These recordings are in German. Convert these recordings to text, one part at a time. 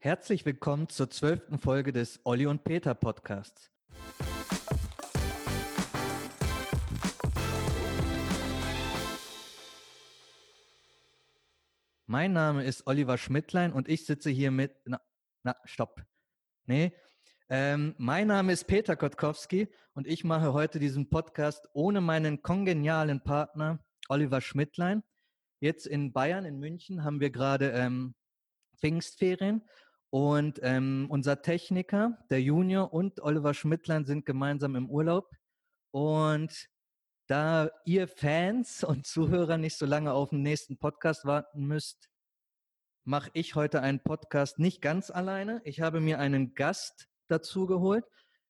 Herzlich willkommen zur zwölften Folge des Olli und Peter Podcasts. Mein Name ist Oliver Schmidtlein und ich sitze hier mit, na, na stopp. Nee, ähm, mein Name ist Peter Kotkowski und ich mache heute diesen Podcast ohne meinen kongenialen Partner Oliver Schmidtlein. Jetzt in Bayern, in München, haben wir gerade ähm, Pfingstferien und ähm, unser Techniker, der Junior und Oliver Schmidtlein sind gemeinsam im Urlaub. Und da ihr Fans und Zuhörer nicht so lange auf den nächsten Podcast warten müsst, mache ich heute einen Podcast nicht ganz alleine. Ich habe mir einen Gast dazu geholt.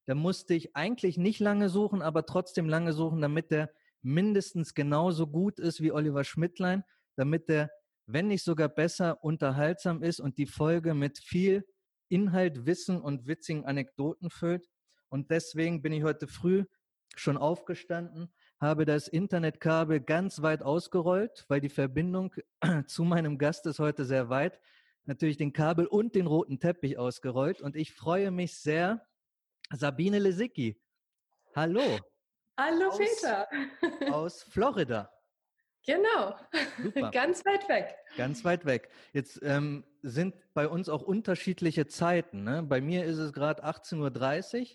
Da musste ich eigentlich nicht lange suchen, aber trotzdem lange suchen, damit der mindestens genauso gut ist wie Oliver Schmidtlein, damit der wenn nicht sogar besser, unterhaltsam ist und die Folge mit viel Inhalt, Wissen und witzigen Anekdoten füllt. Und deswegen bin ich heute früh schon aufgestanden, habe das Internetkabel ganz weit ausgerollt, weil die Verbindung zu meinem Gast ist heute sehr weit. Natürlich den Kabel und den roten Teppich ausgerollt. Und ich freue mich sehr, Sabine Lesicki. Hallo. Hallo aus, Peter. Aus Florida. Genau, Super. ganz weit weg. Ganz weit weg. Jetzt ähm, sind bei uns auch unterschiedliche Zeiten. Ne? Bei mir ist es gerade 18.30 Uhr,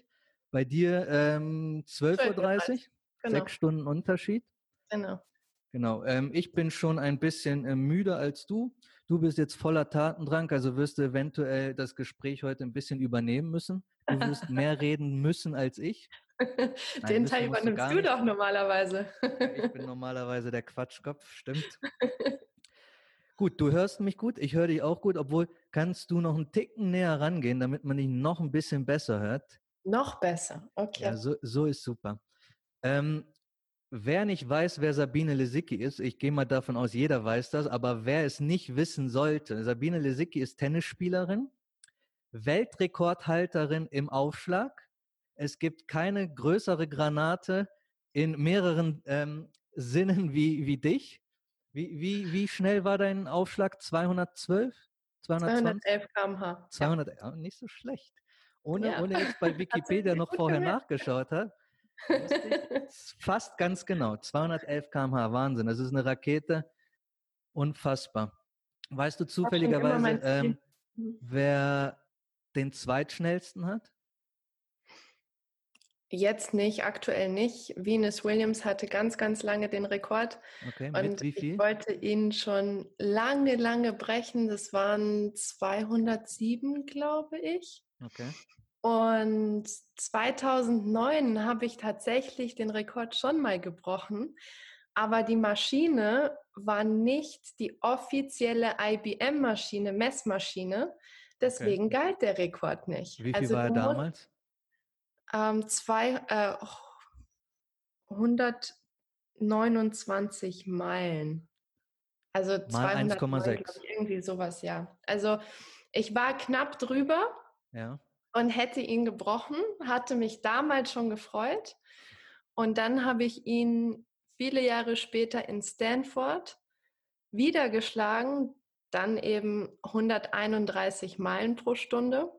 bei dir ähm, 12.30 Uhr, genau. sechs Stunden Unterschied. Genau. Genau, ähm, ich bin schon ein bisschen äh, müder als du. Du bist jetzt voller Tatendrang, also wirst du eventuell das Gespräch heute ein bisschen übernehmen müssen. Du wirst mehr reden müssen als ich. Den Teil übernimmst du, du doch normalerweise. ich bin normalerweise der Quatschkopf, stimmt. gut, du hörst mich gut, ich höre dich auch gut, obwohl kannst du noch einen Ticken näher rangehen, damit man dich noch ein bisschen besser hört. Noch besser, okay. Ja, so, so ist super. Ähm, wer nicht weiß, wer Sabine Lesicki ist, ich gehe mal davon aus, jeder weiß das, aber wer es nicht wissen sollte, Sabine Lesicki ist Tennisspielerin, Weltrekordhalterin im Aufschlag, es gibt keine größere Granate in mehreren ähm, Sinnen wie, wie dich. Wie, wie, wie schnell war dein Aufschlag? 212? 211 km/h. 200, ja. nicht so schlecht. Ohne, ja. ohne jetzt bei Wikipedia noch vorher gemacht. nachgeschaut hat. Fast ganz genau. 211 km/h, Wahnsinn. Das ist eine Rakete. Unfassbar. Weißt du zufälligerweise, ähm, wer den zweitschnellsten hat? Jetzt nicht, aktuell nicht. Venus Williams hatte ganz, ganz lange den Rekord. Okay, und? Ich wollte ihn schon lange, lange brechen. Das waren 207, glaube ich. Okay. Und 2009 habe ich tatsächlich den Rekord schon mal gebrochen. Aber die Maschine war nicht die offizielle IBM-Maschine, Messmaschine. Deswegen okay. galt der Rekord nicht. Wie viel also war er damals? Ähm, zwei, äh, 129 Meilen. Also 200 irgendwie sowas, ja. Also ich war knapp drüber ja. und hätte ihn gebrochen, hatte mich damals schon gefreut. Und dann habe ich ihn viele Jahre später in Stanford wieder geschlagen, dann eben 131 Meilen pro Stunde.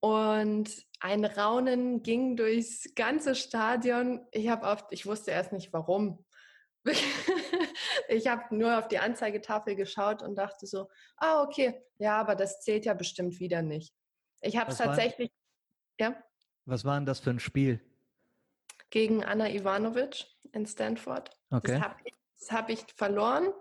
Und ein Raunen ging durchs ganze Stadion. Ich habe oft, ich wusste erst nicht warum. ich habe nur auf die Anzeigetafel geschaut und dachte so, ah, okay, ja, aber das zählt ja bestimmt wieder nicht. Ich habe es tatsächlich, war, ja. Was war denn das für ein Spiel? Gegen Anna Ivanovic in Stanford. Okay. Das habe ich, hab ich verloren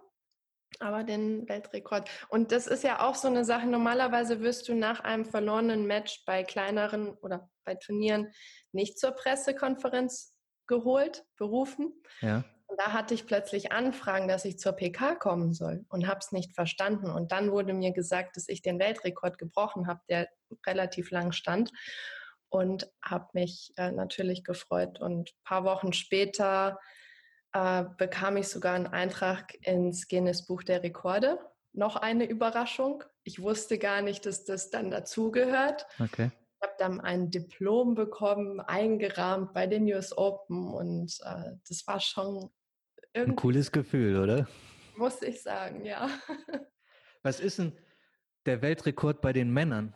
aber den Weltrekord. Und das ist ja auch so eine Sache. Normalerweise wirst du nach einem verlorenen Match bei kleineren oder bei Turnieren nicht zur Pressekonferenz geholt, berufen. Ja. Und da hatte ich plötzlich Anfragen, dass ich zur PK kommen soll und habe es nicht verstanden. Und dann wurde mir gesagt, dass ich den Weltrekord gebrochen habe, der relativ lang stand. Und habe mich äh, natürlich gefreut. Und paar Wochen später äh, bekam ich sogar einen Eintrag ins Guinness Buch der Rekorde. Noch eine Überraschung. Ich wusste gar nicht, dass das dann dazugehört. Okay. Ich habe dann ein Diplom bekommen, eingerahmt bei den US Open und äh, das war schon irgendwie. Ein cooles Gefühl, oder? Muss ich sagen, ja. Was ist denn der Weltrekord bei den Männern?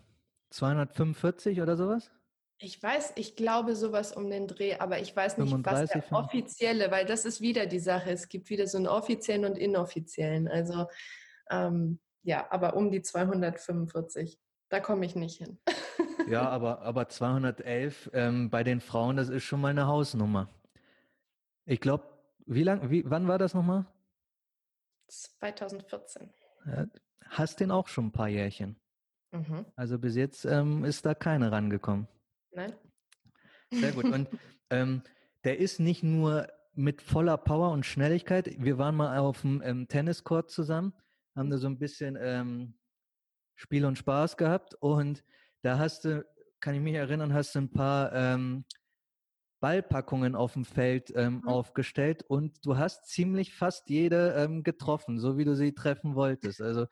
245 oder sowas? Ich weiß, ich glaube sowas um den Dreh, aber ich weiß nicht, 35, was der offizielle, weil das ist wieder die Sache. Es gibt wieder so einen offiziellen und inoffiziellen. Also ähm, ja, aber um die 245, da komme ich nicht hin. ja, aber, aber 211 ähm, bei den Frauen, das ist schon mal eine Hausnummer. Ich glaube, wie lang, wie, wann war das nochmal? 2014. Ja, hast den auch schon ein paar Jährchen. Mhm. Also bis jetzt ähm, ist da keine rangekommen. Nein. Sehr gut. Und ähm, der ist nicht nur mit voller Power und Schnelligkeit. Wir waren mal auf dem ähm, Tenniscourt zusammen, haben da so ein bisschen ähm, Spiel und Spaß gehabt und da hast du, kann ich mich erinnern, hast du ein paar ähm, Ballpackungen auf dem Feld ähm, mhm. aufgestellt und du hast ziemlich fast jede ähm, getroffen, so wie du sie treffen wolltest. Also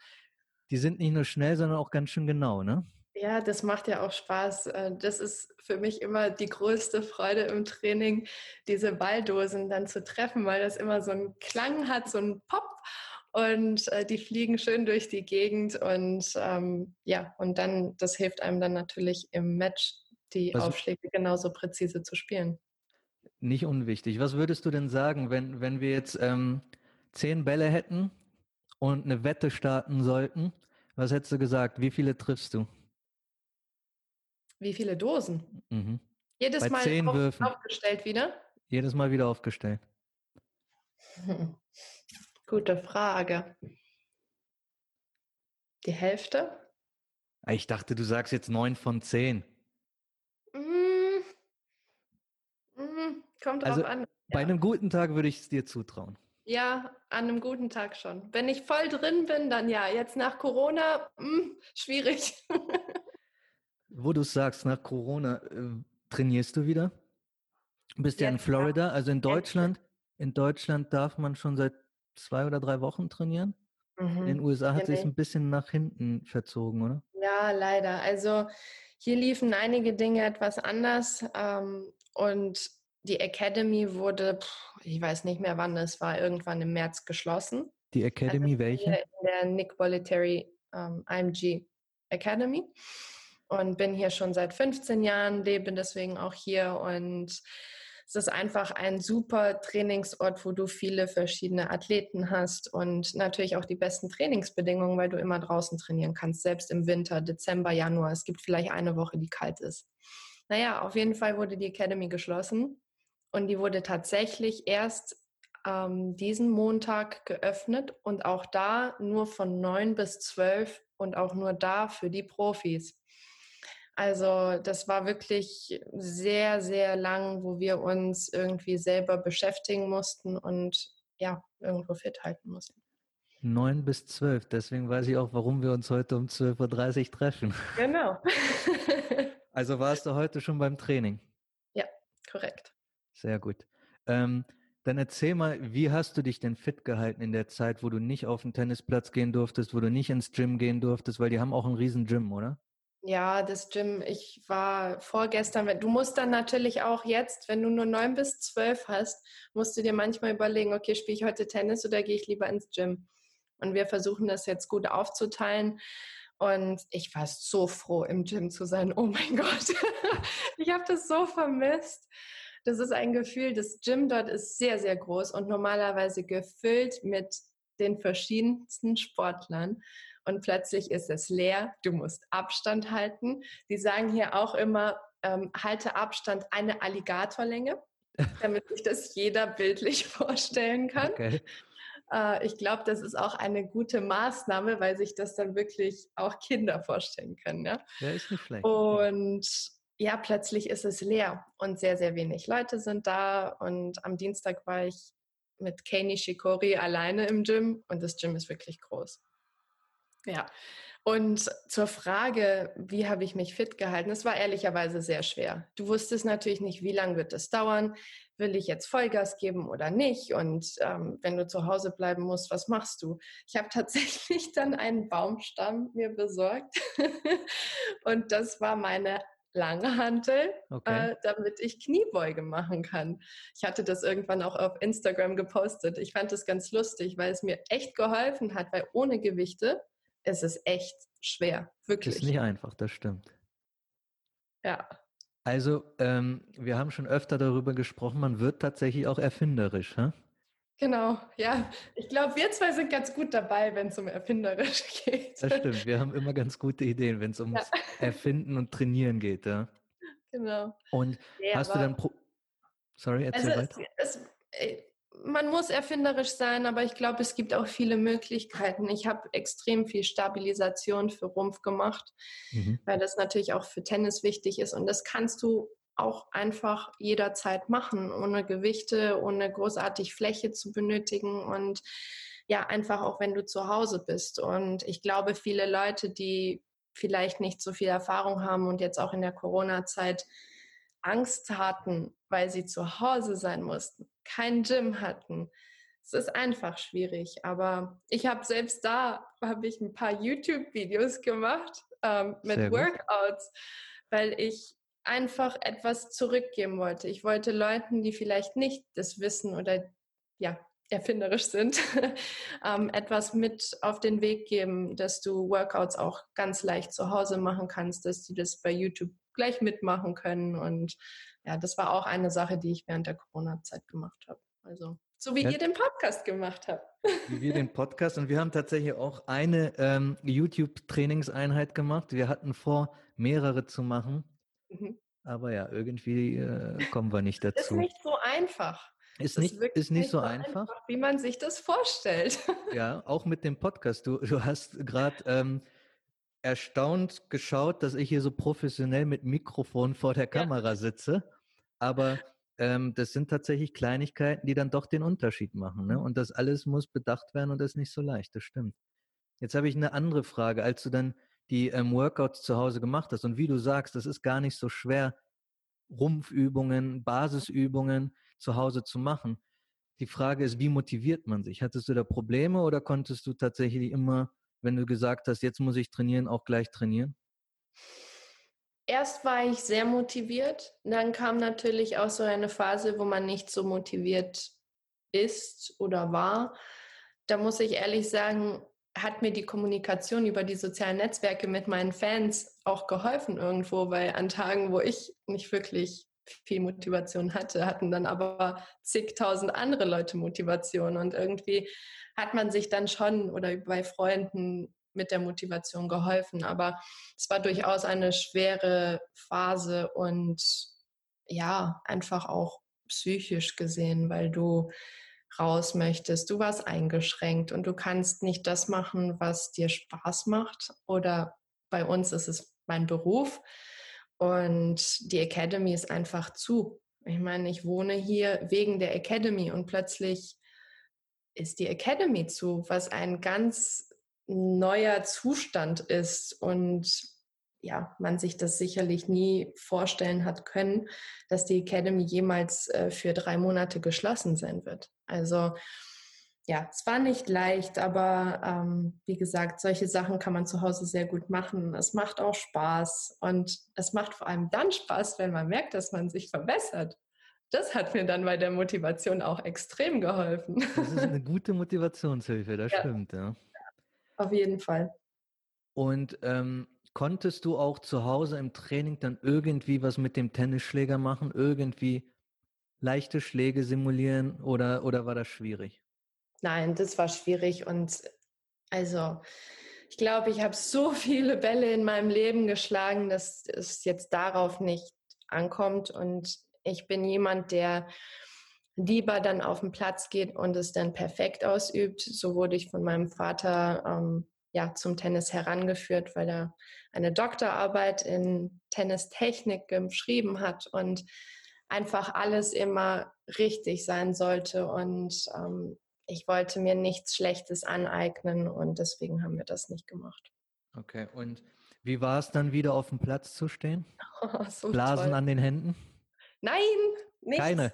die sind nicht nur schnell, sondern auch ganz schön genau, ne? Ja, das macht ja auch Spaß. Äh, das ist für mich immer die größte Freude im Training, diese Balldosen dann zu treffen, weil das immer so einen Klang hat, so einen Pop und äh, die fliegen schön durch die Gegend und ähm, ja, und dann, das hilft einem dann natürlich im Match, die Was Aufschläge genauso präzise zu spielen. Nicht unwichtig. Was würdest du denn sagen, wenn, wenn wir jetzt ähm, zehn Bälle hätten und eine Wette starten sollten? Was hättest du gesagt? Wie viele triffst du? Wie viele Dosen? Mhm. Jedes Bei Mal zehn auf, Würfen. aufgestellt wieder? Jedes Mal wieder aufgestellt. Hm. Gute Frage. Die Hälfte? Ah, ich dachte, du sagst jetzt neun von zehn. Mm. Mm. Kommt drauf also, an. Bei einem guten Tag würde ich es dir zutrauen. Ja, an einem guten Tag schon. Wenn ich voll drin bin, dann ja. Jetzt nach Corona, mh, hm, schwierig. Wo du sagst, nach Corona, äh, trainierst du wieder? Bist ja in Florida, also in Deutschland. In Deutschland darf man schon seit zwei oder drei Wochen trainieren. Mhm. In den USA hat sich ein bisschen nach hinten verzogen, oder? Ja, leider. Also hier liefen einige Dinge etwas anders ähm, und die Academy wurde, ich weiß nicht mehr wann es war, irgendwann im März geschlossen. Die Academy also welche? In der Nick Bolletary ähm, IMG Academy und bin hier schon seit 15 Jahren, lebe deswegen auch hier und es ist einfach ein super Trainingsort, wo du viele verschiedene Athleten hast und natürlich auch die besten Trainingsbedingungen, weil du immer draußen trainieren kannst, selbst im Winter, Dezember, Januar. Es gibt vielleicht eine Woche, die kalt ist. Naja, auf jeden Fall wurde die Academy geschlossen und die wurde tatsächlich erst ähm, diesen Montag geöffnet und auch da nur von 9 bis 12 und auch nur da für die Profis. Also das war wirklich sehr, sehr lang, wo wir uns irgendwie selber beschäftigen mussten und ja, irgendwo fit halten mussten. 9 bis 12, deswegen weiß ich auch, warum wir uns heute um 12.30 Uhr treffen. Genau. also warst du heute schon beim Training? Ja, korrekt. Sehr gut. Ähm, dann erzähl mal, wie hast du dich denn fit gehalten in der Zeit, wo du nicht auf den Tennisplatz gehen durftest, wo du nicht ins Gym gehen durftest, weil die haben auch einen riesen Gym, oder? Ja, das Gym, ich war vorgestern, du musst dann natürlich auch jetzt, wenn du nur neun bis zwölf hast, musst du dir manchmal überlegen, okay, spiele ich heute Tennis oder gehe ich lieber ins Gym? Und wir versuchen das jetzt gut aufzuteilen. Und ich war so froh, im Gym zu sein. Oh mein Gott, ich habe das so vermisst. Das ist ein Gefühl, das Gym dort ist sehr, sehr groß und normalerweise gefüllt mit den verschiedensten Sportlern und plötzlich ist es leer. Du musst Abstand halten. Die sagen hier auch immer, ähm, halte Abstand eine Alligatorlänge, damit sich das jeder bildlich vorstellen kann. Okay. Äh, ich glaube, das ist auch eine gute Maßnahme, weil sich das dann wirklich auch Kinder vorstellen können. Ja, ja ist nicht schlecht. Und ja, plötzlich ist es leer und sehr, sehr wenig Leute sind da. Und am Dienstag war ich mit Kei Shikori alleine im Gym und das Gym ist wirklich groß. Ja. Und zur Frage, wie habe ich mich fit gehalten? Es war ehrlicherweise sehr schwer. Du wusstest natürlich nicht, wie lange wird es dauern. Will ich jetzt Vollgas geben oder nicht? Und ähm, wenn du zu Hause bleiben musst, was machst du? Ich habe tatsächlich dann einen Baumstamm mir besorgt. und das war meine lange Hantel, okay. äh, damit ich Kniebeuge machen kann. Ich hatte das irgendwann auch auf Instagram gepostet. Ich fand das ganz lustig, weil es mir echt geholfen hat, weil ohne Gewichte es ist echt schwer, wirklich. Ist nicht einfach, das stimmt. Ja. Also, ähm, wir haben schon öfter darüber gesprochen, man wird tatsächlich auch erfinderisch. Hä? Genau, ja. Ich glaube, wir zwei sind ganz gut dabei, wenn es um erfinderisch geht. Das stimmt, wir haben immer ganz gute Ideen, wenn es ums ja. Erfinden und Trainieren geht. Ja? Genau. Und ja, hast du dann... Pro Sorry, erzähl also weiter. Es, es, man muss erfinderisch sein, aber ich glaube, es gibt auch viele Möglichkeiten. Ich habe extrem viel Stabilisation für Rumpf gemacht, mhm. weil das natürlich auch für Tennis wichtig ist. Und das kannst du auch einfach jederzeit machen, ohne Gewichte, ohne großartig Fläche zu benötigen und ja, einfach auch wenn du zu Hause bist. Und ich glaube, viele Leute, die vielleicht nicht so viel Erfahrung haben und jetzt auch in der Corona-Zeit Angst hatten, weil sie zu Hause sein mussten, kein Gym hatten. Es ist einfach schwierig, aber ich habe selbst da habe ich ein paar YouTube-Videos gemacht ähm, mit Workouts, weil ich einfach etwas zurückgeben wollte. Ich wollte Leuten, die vielleicht nicht das wissen oder ja erfinderisch sind, ähm, etwas mit auf den Weg geben, dass du Workouts auch ganz leicht zu Hause machen kannst, dass die das bei YouTube gleich mitmachen können. Und ja, das war auch eine Sache, die ich während der Corona-Zeit gemacht habe. Also so wie ja. ihr den Podcast gemacht habt. Wie wir den Podcast und wir haben tatsächlich auch eine ähm, YouTube-Trainingseinheit gemacht. Wir hatten vor, mehrere zu machen. Mhm. Aber ja, irgendwie äh, kommen wir nicht dazu. Ist nicht so einfach. Ist nicht, ist, ist nicht, so einfach. einfach. Wie man sich das vorstellt. Ja, auch mit dem Podcast. Du, du hast gerade ähm, erstaunt geschaut, dass ich hier so professionell mit Mikrofon vor der Kamera ja. sitze. Aber ähm, das sind tatsächlich Kleinigkeiten, die dann doch den Unterschied machen. Ne? Und das alles muss bedacht werden und das ist nicht so leicht. Das stimmt. Jetzt habe ich eine andere Frage. Als du dann die ähm, Workouts zu Hause gemacht hast und wie du sagst, das ist gar nicht so schwer, Rumpfübungen, Basisübungen zu Hause zu machen. Die Frage ist, wie motiviert man sich? Hattest du da Probleme oder konntest du tatsächlich immer wenn du gesagt hast, jetzt muss ich trainieren, auch gleich trainieren? Erst war ich sehr motiviert, dann kam natürlich auch so eine Phase, wo man nicht so motiviert ist oder war. Da muss ich ehrlich sagen, hat mir die Kommunikation über die sozialen Netzwerke mit meinen Fans auch geholfen irgendwo, weil an Tagen, wo ich nicht wirklich viel Motivation hatte, hatten dann aber zigtausend andere Leute Motivation und irgendwie hat man sich dann schon oder bei Freunden mit der Motivation geholfen. Aber es war durchaus eine schwere Phase und ja, einfach auch psychisch gesehen, weil du raus möchtest. Du warst eingeschränkt und du kannst nicht das machen, was dir Spaß macht. Oder bei uns ist es mein Beruf. Und die Academy ist einfach zu. Ich meine, ich wohne hier wegen der Academy und plötzlich ist die Academy zu, was ein ganz neuer Zustand ist und ja, man sich das sicherlich nie vorstellen hat können, dass die Academy jemals äh, für drei Monate geschlossen sein wird. Also ja, es war nicht leicht, aber ähm, wie gesagt, solche Sachen kann man zu Hause sehr gut machen. Es macht auch Spaß und es macht vor allem dann Spaß, wenn man merkt, dass man sich verbessert das hat mir dann bei der Motivation auch extrem geholfen. Das ist eine gute Motivationshilfe, das ja. stimmt, ja. Auf jeden Fall. Und ähm, konntest du auch zu Hause im Training dann irgendwie was mit dem Tennisschläger machen, irgendwie leichte Schläge simulieren oder, oder war das schwierig? Nein, das war schwierig und also ich glaube, ich habe so viele Bälle in meinem Leben geschlagen, dass es jetzt darauf nicht ankommt und ich bin jemand, der lieber dann auf den Platz geht und es dann perfekt ausübt. So wurde ich von meinem Vater ähm, ja, zum Tennis herangeführt, weil er eine Doktorarbeit in Tennistechnik geschrieben hat und einfach alles immer richtig sein sollte. Und ähm, ich wollte mir nichts Schlechtes aneignen und deswegen haben wir das nicht gemacht. Okay, und wie war es dann wieder auf dem Platz zu stehen? Oh, so Blasen toll. an den Händen? Nein, nichts. Keine.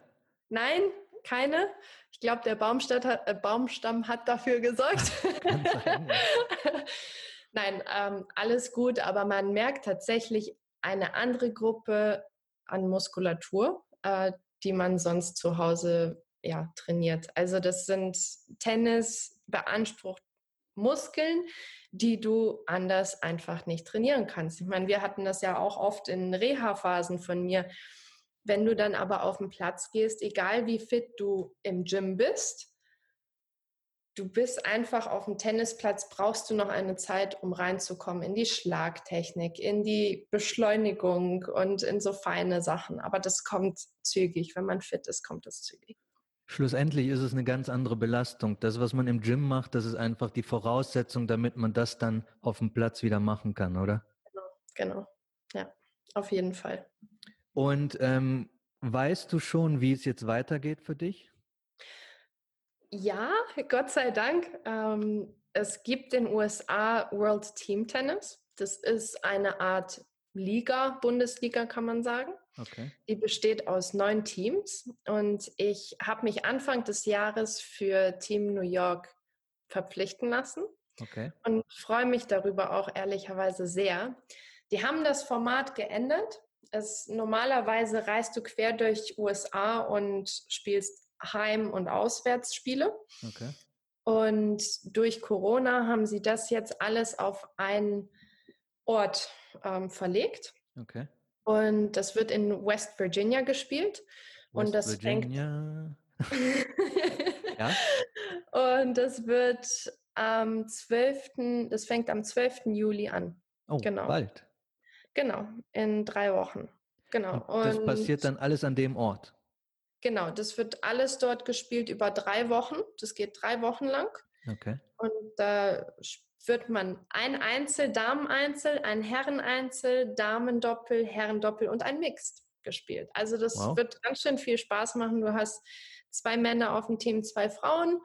Nein, keine. Ich glaube, der hat, äh, Baumstamm hat dafür gesorgt. Nein, ähm, alles gut, aber man merkt tatsächlich eine andere Gruppe an Muskulatur, äh, die man sonst zu Hause ja, trainiert. Also das sind Tennis beansprucht Muskeln, die du anders einfach nicht trainieren kannst. Ich meine, wir hatten das ja auch oft in Reha-Phasen von mir. Wenn du dann aber auf den Platz gehst, egal wie fit du im Gym bist, du bist einfach auf dem Tennisplatz, brauchst du noch eine Zeit, um reinzukommen in die Schlagtechnik, in die Beschleunigung und in so feine Sachen. Aber das kommt zügig. Wenn man fit ist, kommt das zügig. Schlussendlich ist es eine ganz andere Belastung. Das, was man im Gym macht, das ist einfach die Voraussetzung, damit man das dann auf dem Platz wieder machen kann, oder? Genau, genau. Ja, auf jeden Fall. Und ähm, weißt du schon, wie es jetzt weitergeht für dich? Ja, Gott sei Dank. Ähm, es gibt in den USA World Team Tennis. Das ist eine Art Liga, Bundesliga kann man sagen. Okay. Die besteht aus neun Teams und ich habe mich Anfang des Jahres für Team New York verpflichten lassen okay. und freue mich darüber auch ehrlicherweise sehr. Die haben das Format geändert. Es, normalerweise reist du quer durch USA und spielst Heim- und Auswärtsspiele. Okay. Und durch Corona haben sie das jetzt alles auf einen Ort ähm, verlegt. Okay. Und das wird in West Virginia gespielt. West und das Virginia. fängt. ja. Und das wird am 12. Das fängt am 12. Juli an. Oh, genau. bald. Genau, in drei Wochen. Genau. Und das und passiert dann alles an dem Ort. Genau, das wird alles dort gespielt über drei Wochen. Das geht drei Wochen lang. Okay. Und da wird man ein Einzel, Damen-Einzel, ein Herren-Einzel, Damen-Doppel, Herren-Doppel und ein Mixed gespielt. Also das wow. wird ganz schön viel Spaß machen. Du hast zwei Männer auf dem Team, zwei Frauen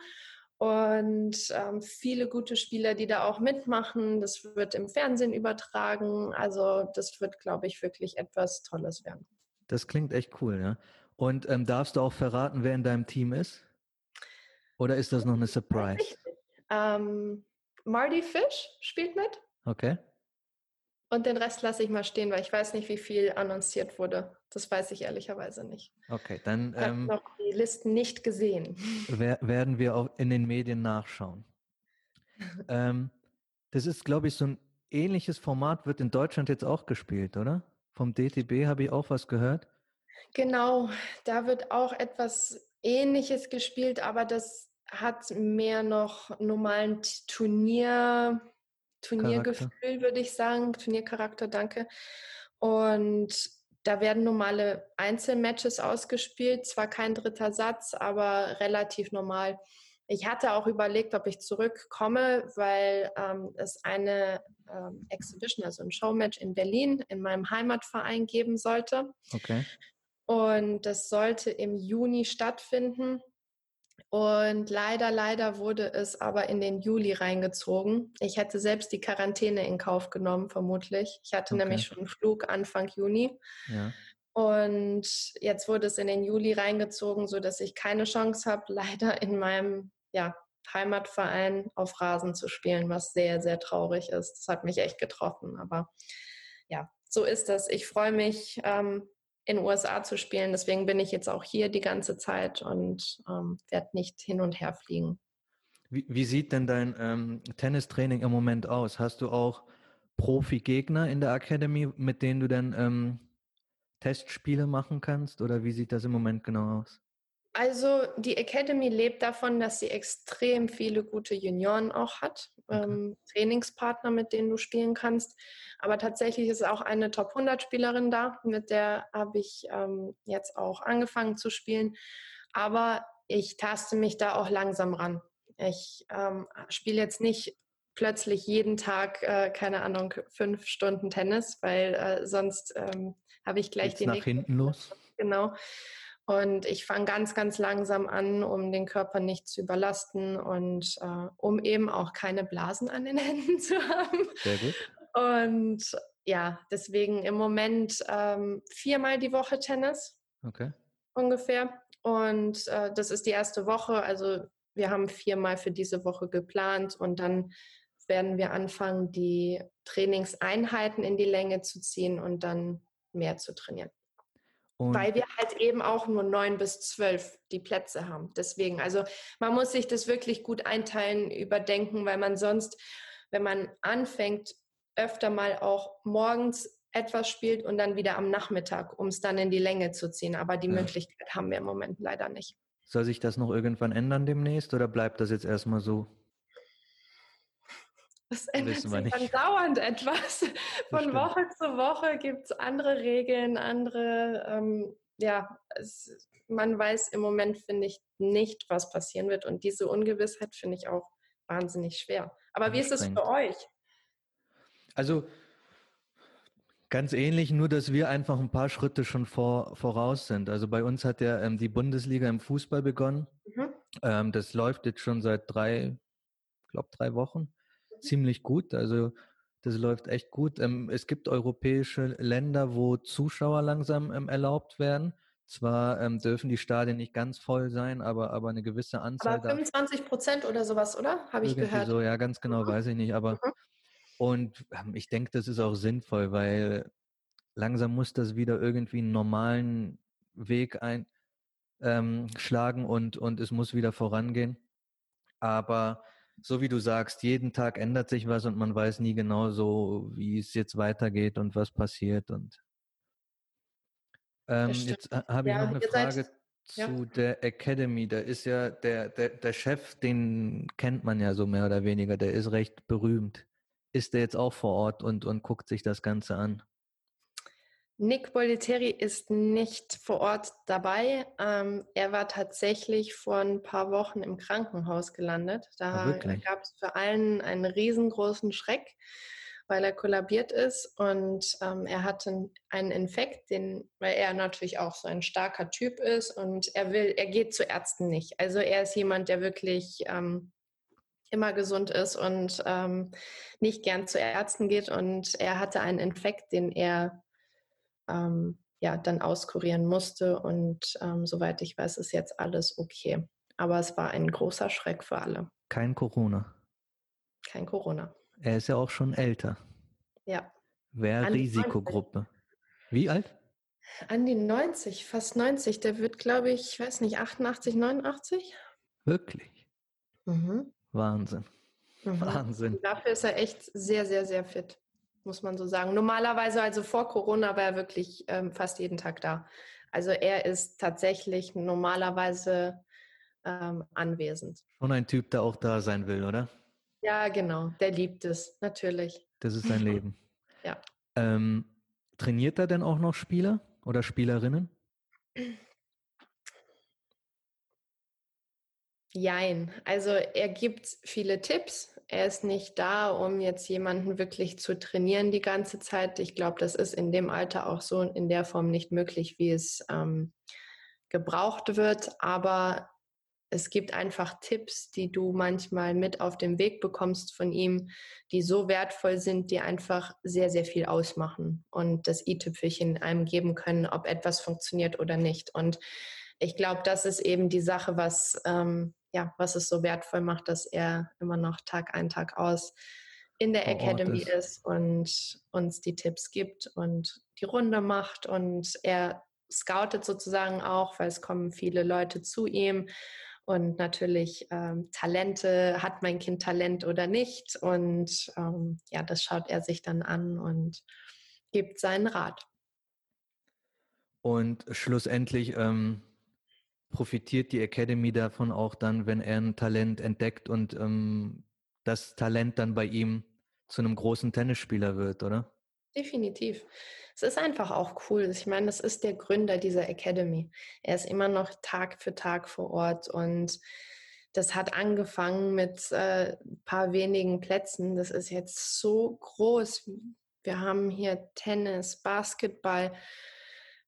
und ähm, viele gute Spieler, die da auch mitmachen. Das wird im Fernsehen übertragen. Also das wird, glaube ich, wirklich etwas Tolles werden. Das klingt echt cool, ja. Und ähm, darfst du auch verraten, wer in deinem Team ist? Oder ist das noch eine Surprise? Ähm, Marty Fish spielt mit. Okay. Und den Rest lasse ich mal stehen, weil ich weiß nicht, wie viel annonciert wurde. Das weiß ich ehrlicherweise nicht. Okay, dann. Ich ähm, habe noch die Listen nicht gesehen. werden wir auch in den Medien nachschauen. ähm, das ist, glaube ich, so ein ähnliches Format wird in Deutschland jetzt auch gespielt, oder? Vom DTB habe ich auch was gehört. Genau, da wird auch etwas Ähnliches gespielt, aber das hat mehr noch normalen Turnier, Turniergefühl, würde ich sagen. Turniercharakter, danke. Und da werden normale Einzelmatches ausgespielt, zwar kein dritter Satz, aber relativ normal. Ich hatte auch überlegt, ob ich zurückkomme, weil ähm, es eine ähm, Exhibition, also ein Showmatch in Berlin in meinem Heimatverein geben sollte. Okay. Und das sollte im Juni stattfinden. Und leider, leider wurde es aber in den Juli reingezogen. Ich hätte selbst die Quarantäne in Kauf genommen, vermutlich. Ich hatte okay. nämlich schon einen Flug Anfang Juni. Ja. Und jetzt wurde es in den Juli reingezogen, sodass ich keine Chance habe, leider in meinem ja, Heimatverein auf Rasen zu spielen, was sehr, sehr traurig ist. Das hat mich echt getroffen. Aber ja, so ist das. Ich freue mich, ähm, in den USA zu spielen. Deswegen bin ich jetzt auch hier die ganze Zeit und ähm, werde nicht hin und her fliegen. Wie, wie sieht denn dein ähm, Tennistraining im Moment aus? Hast du auch Profi-Gegner in der Academy, mit denen du dann ähm, Testspiele machen kannst? Oder wie sieht das im Moment genau aus? Also die Academy lebt davon, dass sie extrem viele gute Junioren auch hat, okay. ähm, Trainingspartner, mit denen du spielen kannst. Aber tatsächlich ist auch eine Top 100 Spielerin da, mit der habe ich ähm, jetzt auch angefangen zu spielen. Aber ich taste mich da auch langsam ran. Ich ähm, spiele jetzt nicht plötzlich jeden Tag, äh, keine Ahnung, fünf Stunden Tennis, weil äh, sonst ähm, habe ich gleich Geht's den nach hinten los. Genau. Und ich fange ganz, ganz langsam an, um den Körper nicht zu überlasten und äh, um eben auch keine Blasen an den Händen zu haben. Sehr gut. Und ja, deswegen im Moment ähm, viermal die Woche Tennis. Okay. Ungefähr. Und äh, das ist die erste Woche. Also wir haben viermal für diese Woche geplant und dann werden wir anfangen, die Trainingseinheiten in die Länge zu ziehen und dann mehr zu trainieren. Und Weil wir halt eben auch nur neun bis zwölf die Plätze haben. Deswegen, also man muss sich das wirklich gut einteilen, überdenken, weil man sonst wenn man anfängt, öfter mal auch morgens etwas spielt und dann wieder am Nachmittag, um es dann in die Länge zu ziehen. Aber die ja. Möglichkeit haben wir im Moment leider nicht. Soll sich das noch irgendwann ändern demnächst oder bleibt das jetzt erstmal so? Es ändert sich dann dauernd etwas. Von Woche zu Woche gibt es andere Regeln, andere, ähm, ja, es, man weiß im Moment, finde ich, nicht, was passieren wird. Und diese Ungewissheit finde ich auch wahnsinnig schwer. Aber wie ist es für euch? Also ganz ähnlich, nur dass wir einfach ein paar Schritte schon vor, voraus sind. Also bei uns hat ja ähm, die Bundesliga im Fußball begonnen. Mhm. Ähm, das läuft jetzt schon seit drei, glaube drei Wochen ziemlich gut. Also das läuft echt gut. Ähm, es gibt europäische Länder, wo Zuschauer langsam ähm, erlaubt werden. Zwar ähm, dürfen die Stadien nicht ganz voll sein, aber, aber eine gewisse Anzahl. Aber 25 Prozent oder sowas, oder? Habe ich gehört. So, ja, ganz genau, mhm. weiß ich nicht. Aber mhm. und ich denke, das ist auch sinnvoll, weil langsam muss das wieder irgendwie einen normalen Weg einschlagen und, und es muss wieder vorangehen. Aber so wie du sagst, jeden Tag ändert sich was und man weiß nie genau so, wie es jetzt weitergeht und was passiert. Und ähm, jetzt habe ich ja, noch eine Frage seid, zu ja. der Academy. Da ist ja der, der, der Chef, den kennt man ja so mehr oder weniger, der ist recht berühmt. Ist der jetzt auch vor Ort und, und guckt sich das Ganze an? Nick Bollettieri ist nicht vor Ort dabei. Ähm, er war tatsächlich vor ein paar Wochen im Krankenhaus gelandet. Da ah, gab es für allen einen riesengroßen Schreck, weil er kollabiert ist und ähm, er hatte einen Infekt, den, weil er natürlich auch so ein starker Typ ist und er will, er geht zu Ärzten nicht. Also er ist jemand, der wirklich ähm, immer gesund ist und ähm, nicht gern zu Ärzten geht und er hatte einen Infekt, den er ähm, ja, dann auskurieren musste. Und ähm, soweit ich weiß, ist jetzt alles okay. Aber es war ein großer Schreck für alle. Kein Corona. Kein Corona. Er ist ja auch schon älter. Ja. Wer Risikogruppe. Wie alt? An die 90, fast 90. Der wird, glaube ich, ich weiß nicht, 88, 89? Wirklich? Mhm. Wahnsinn. Mhm. Wahnsinn. dafür ist er echt sehr, sehr, sehr fit muss man so sagen. Normalerweise, also vor Corona, war er wirklich ähm, fast jeden Tag da. Also er ist tatsächlich normalerweise ähm, anwesend. Schon ein Typ, der auch da sein will, oder? Ja, genau. Der liebt es, natürlich. Das ist sein Leben. ja. Ähm, trainiert er denn auch noch Spieler oder Spielerinnen? Jein. Also er gibt viele Tipps. Er ist nicht da, um jetzt jemanden wirklich zu trainieren die ganze Zeit. Ich glaube, das ist in dem Alter auch so in der Form nicht möglich, wie es ähm, gebraucht wird. Aber es gibt einfach Tipps, die du manchmal mit auf den Weg bekommst von ihm, die so wertvoll sind, die einfach sehr, sehr viel ausmachen und das i-Tüpfelchen einem geben können, ob etwas funktioniert oder nicht. Und ich glaube, das ist eben die Sache, was ähm, ja, was es so wertvoll macht, dass er immer noch Tag ein, Tag aus in der Academy ist. ist und uns die Tipps gibt und die Runde macht und er scoutet sozusagen auch, weil es kommen viele Leute zu ihm und natürlich ähm, Talente, hat mein Kind Talent oder nicht und ähm, ja, das schaut er sich dann an und gibt seinen Rat. Und schlussendlich ähm, profitiert die Academy davon auch dann, wenn er ein Talent entdeckt und ähm, das Talent dann bei ihm zu einem großen Tennisspieler wird, oder? Definitiv. Es ist einfach auch cool. Ich meine, das ist der Gründer dieser Academy. Er ist immer noch Tag für Tag vor Ort und das hat angefangen mit äh, ein paar wenigen Plätzen. Das ist jetzt so groß. Wir haben hier Tennis, Basketball,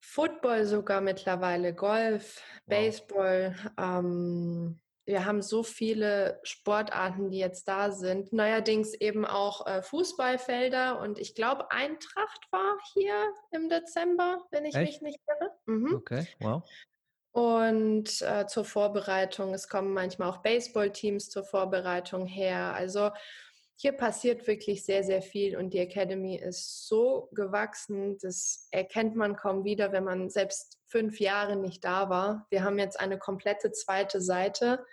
Football sogar mittlerweile, Golf, Baseball. Ähm, wir haben so viele Sportarten, die jetzt da sind. Neuerdings eben auch äh, Fußballfelder und ich glaube, Eintracht war hier im Dezember, wenn ich Echt? mich nicht irre. Mhm. Okay, wow. Und äh, zur Vorbereitung, es kommen manchmal auch Baseballteams zur Vorbereitung her. Also hier passiert wirklich sehr, sehr viel und die Academy ist so gewachsen, das erkennt man kaum wieder, wenn man selbst fünf Jahre nicht da war. Wir haben jetzt eine komplette zweite Seite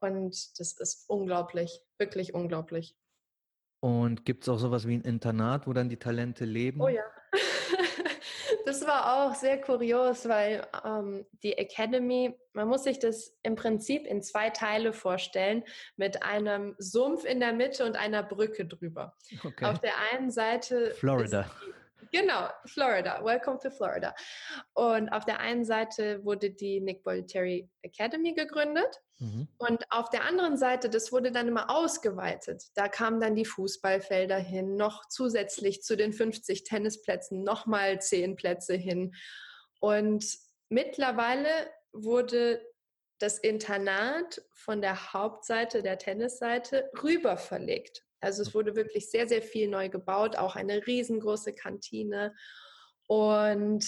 und das ist unglaublich, wirklich unglaublich. Und gibt es auch sowas wie ein Internat, wo dann die Talente leben? Oh ja. Das war auch sehr kurios, weil ähm, die Academy, man muss sich das im Prinzip in zwei Teile vorstellen, mit einem Sumpf in der Mitte und einer Brücke drüber. Okay. Auf der einen Seite. Florida. Die, Genau, Florida. Welcome to Florida. Und auf der einen Seite wurde die Nick Bollettieri Academy gegründet. Mhm. Und auf der anderen Seite, das wurde dann immer ausgeweitet. Da kamen dann die Fußballfelder hin, noch zusätzlich zu den 50 Tennisplätzen nochmal 10 Plätze hin. Und mittlerweile wurde das Internat von der Hauptseite, der Tennisseite, rüber verlegt. Also es wurde wirklich sehr, sehr viel neu gebaut, auch eine riesengroße Kantine. Und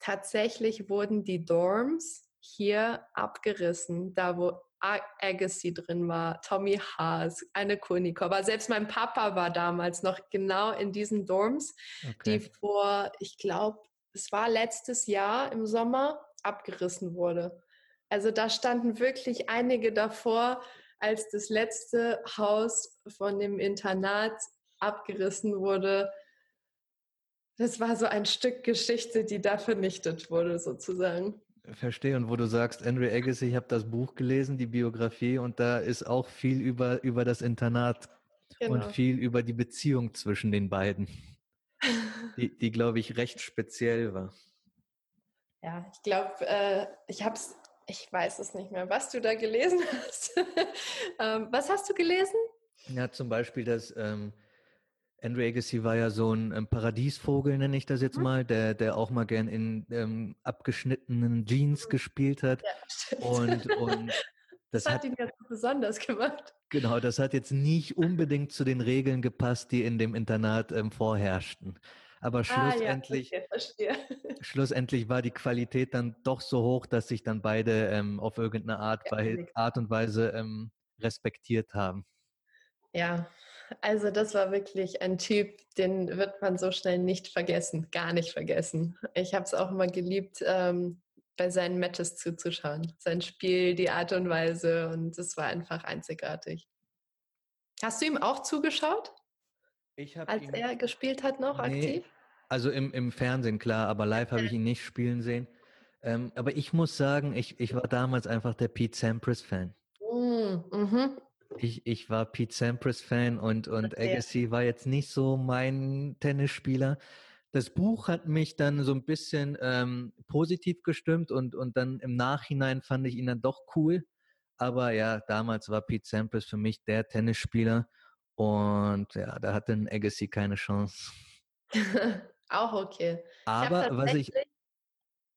tatsächlich wurden die Dorms hier abgerissen, da wo Agassi drin war, Tommy Haas, eine Kunikova. Selbst mein Papa war damals noch genau in diesen Dorms, okay. die vor, ich glaube, es war letztes Jahr im Sommer abgerissen wurde. Also da standen wirklich einige davor, als das letzte Haus von dem Internat abgerissen wurde. Das war so ein Stück Geschichte, die da vernichtet wurde, sozusagen. Verstehe. Und wo du sagst, Andrew Agassi, ich habe das Buch gelesen, die Biografie, und da ist auch viel über, über das Internat genau. und viel über die Beziehung zwischen den beiden, die, die glaube ich, recht speziell war. Ja, ich glaube, äh, ich habe es ich weiß es nicht mehr, was du da gelesen hast. ähm, was hast du gelesen? Ja, zum Beispiel, dass ähm, Andrew Agassi war ja so ein ähm, Paradiesvogel, nenne ich das jetzt mhm. mal, der, der auch mal gern in ähm, abgeschnittenen Jeans mhm. gespielt hat. Ja, und, und das, das hat, hat ihn ganz besonders gemacht. Genau, das hat jetzt nicht unbedingt zu den Regeln gepasst, die in dem Internat ähm, vorherrschten. Aber schlussendlich, ah, ja, schlussendlich war die Qualität dann doch so hoch, dass sich dann beide ähm, auf irgendeine Art, ja, Art und Weise ähm, respektiert haben. Ja, also das war wirklich ein Typ, den wird man so schnell nicht vergessen, gar nicht vergessen. Ich habe es auch immer geliebt, ähm, bei seinen Matches zuzuschauen. Sein Spiel, die Art und Weise und es war einfach einzigartig. Hast du ihm auch zugeschaut? als ihn, er gespielt hat noch nee, aktiv? Also im, im Fernsehen, klar, aber live habe ich ihn nicht spielen sehen. Ähm, aber ich muss sagen, ich, ich war damals einfach der Pete Sampras-Fan. Mm, mhm. Ich, ich war Pete Sampras-Fan und, und Agassi war jetzt nicht so mein Tennisspieler. Das Buch hat mich dann so ein bisschen ähm, positiv gestimmt und, und dann im Nachhinein fand ich ihn dann doch cool. Aber ja, damals war Pete Sampras für mich der Tennisspieler und ja, da hatte ein Agassi keine Chance. Auch okay. Aber ich was ich.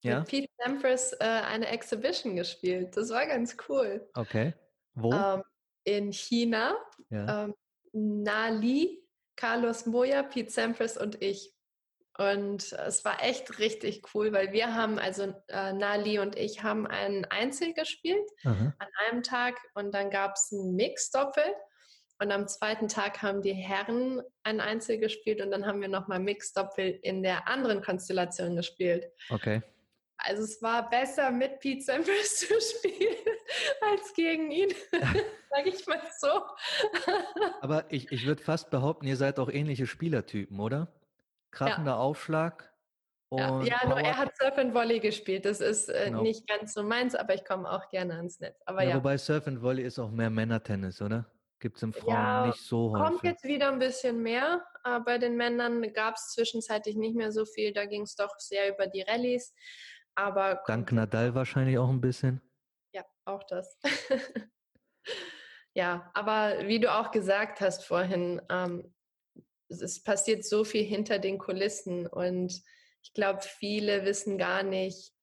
Ja? Mit Pete Sampras äh, eine Exhibition gespielt. Das war ganz cool. Okay. Wo? Ähm, in China. Ja. Ähm, Nali, Carlos Moya, Pete Sampras und ich. Und es war echt richtig cool, weil wir haben, also äh, Nali und ich haben ein Einzel gespielt Aha. an einem Tag und dann gab es ein Mix-Doppel. Und am zweiten Tag haben die Herren ein Einzel gespielt und dann haben wir nochmal Mixdoppel in der anderen Konstellation gespielt. Okay. Also es war besser mit Pete Sampras zu spielen als gegen ihn, sage ich mal so. Aber ich, ich würde fast behaupten, ihr seid auch ähnliche Spielertypen, oder? Krachender ja. Aufschlag. ja, ja nur er hat Surf and Volley gespielt. Das ist äh, genau. nicht ganz so meins, aber ich komme auch gerne ans Netz. Aber ja, ja. Wobei Surf and Volley ist auch mehr Männertennis, oder? Gibt es im Frauen nicht so häufig. Kommt jetzt wieder ein bisschen mehr. Aber bei den Männern gab es zwischenzeitlich nicht mehr so viel. Da ging es doch sehr über die Rallyes. Aber Dank Nadal wahrscheinlich auch ein bisschen. Ja, auch das. ja, aber wie du auch gesagt hast vorhin, ähm, es passiert so viel hinter den Kulissen und ich glaube, viele wissen gar nicht,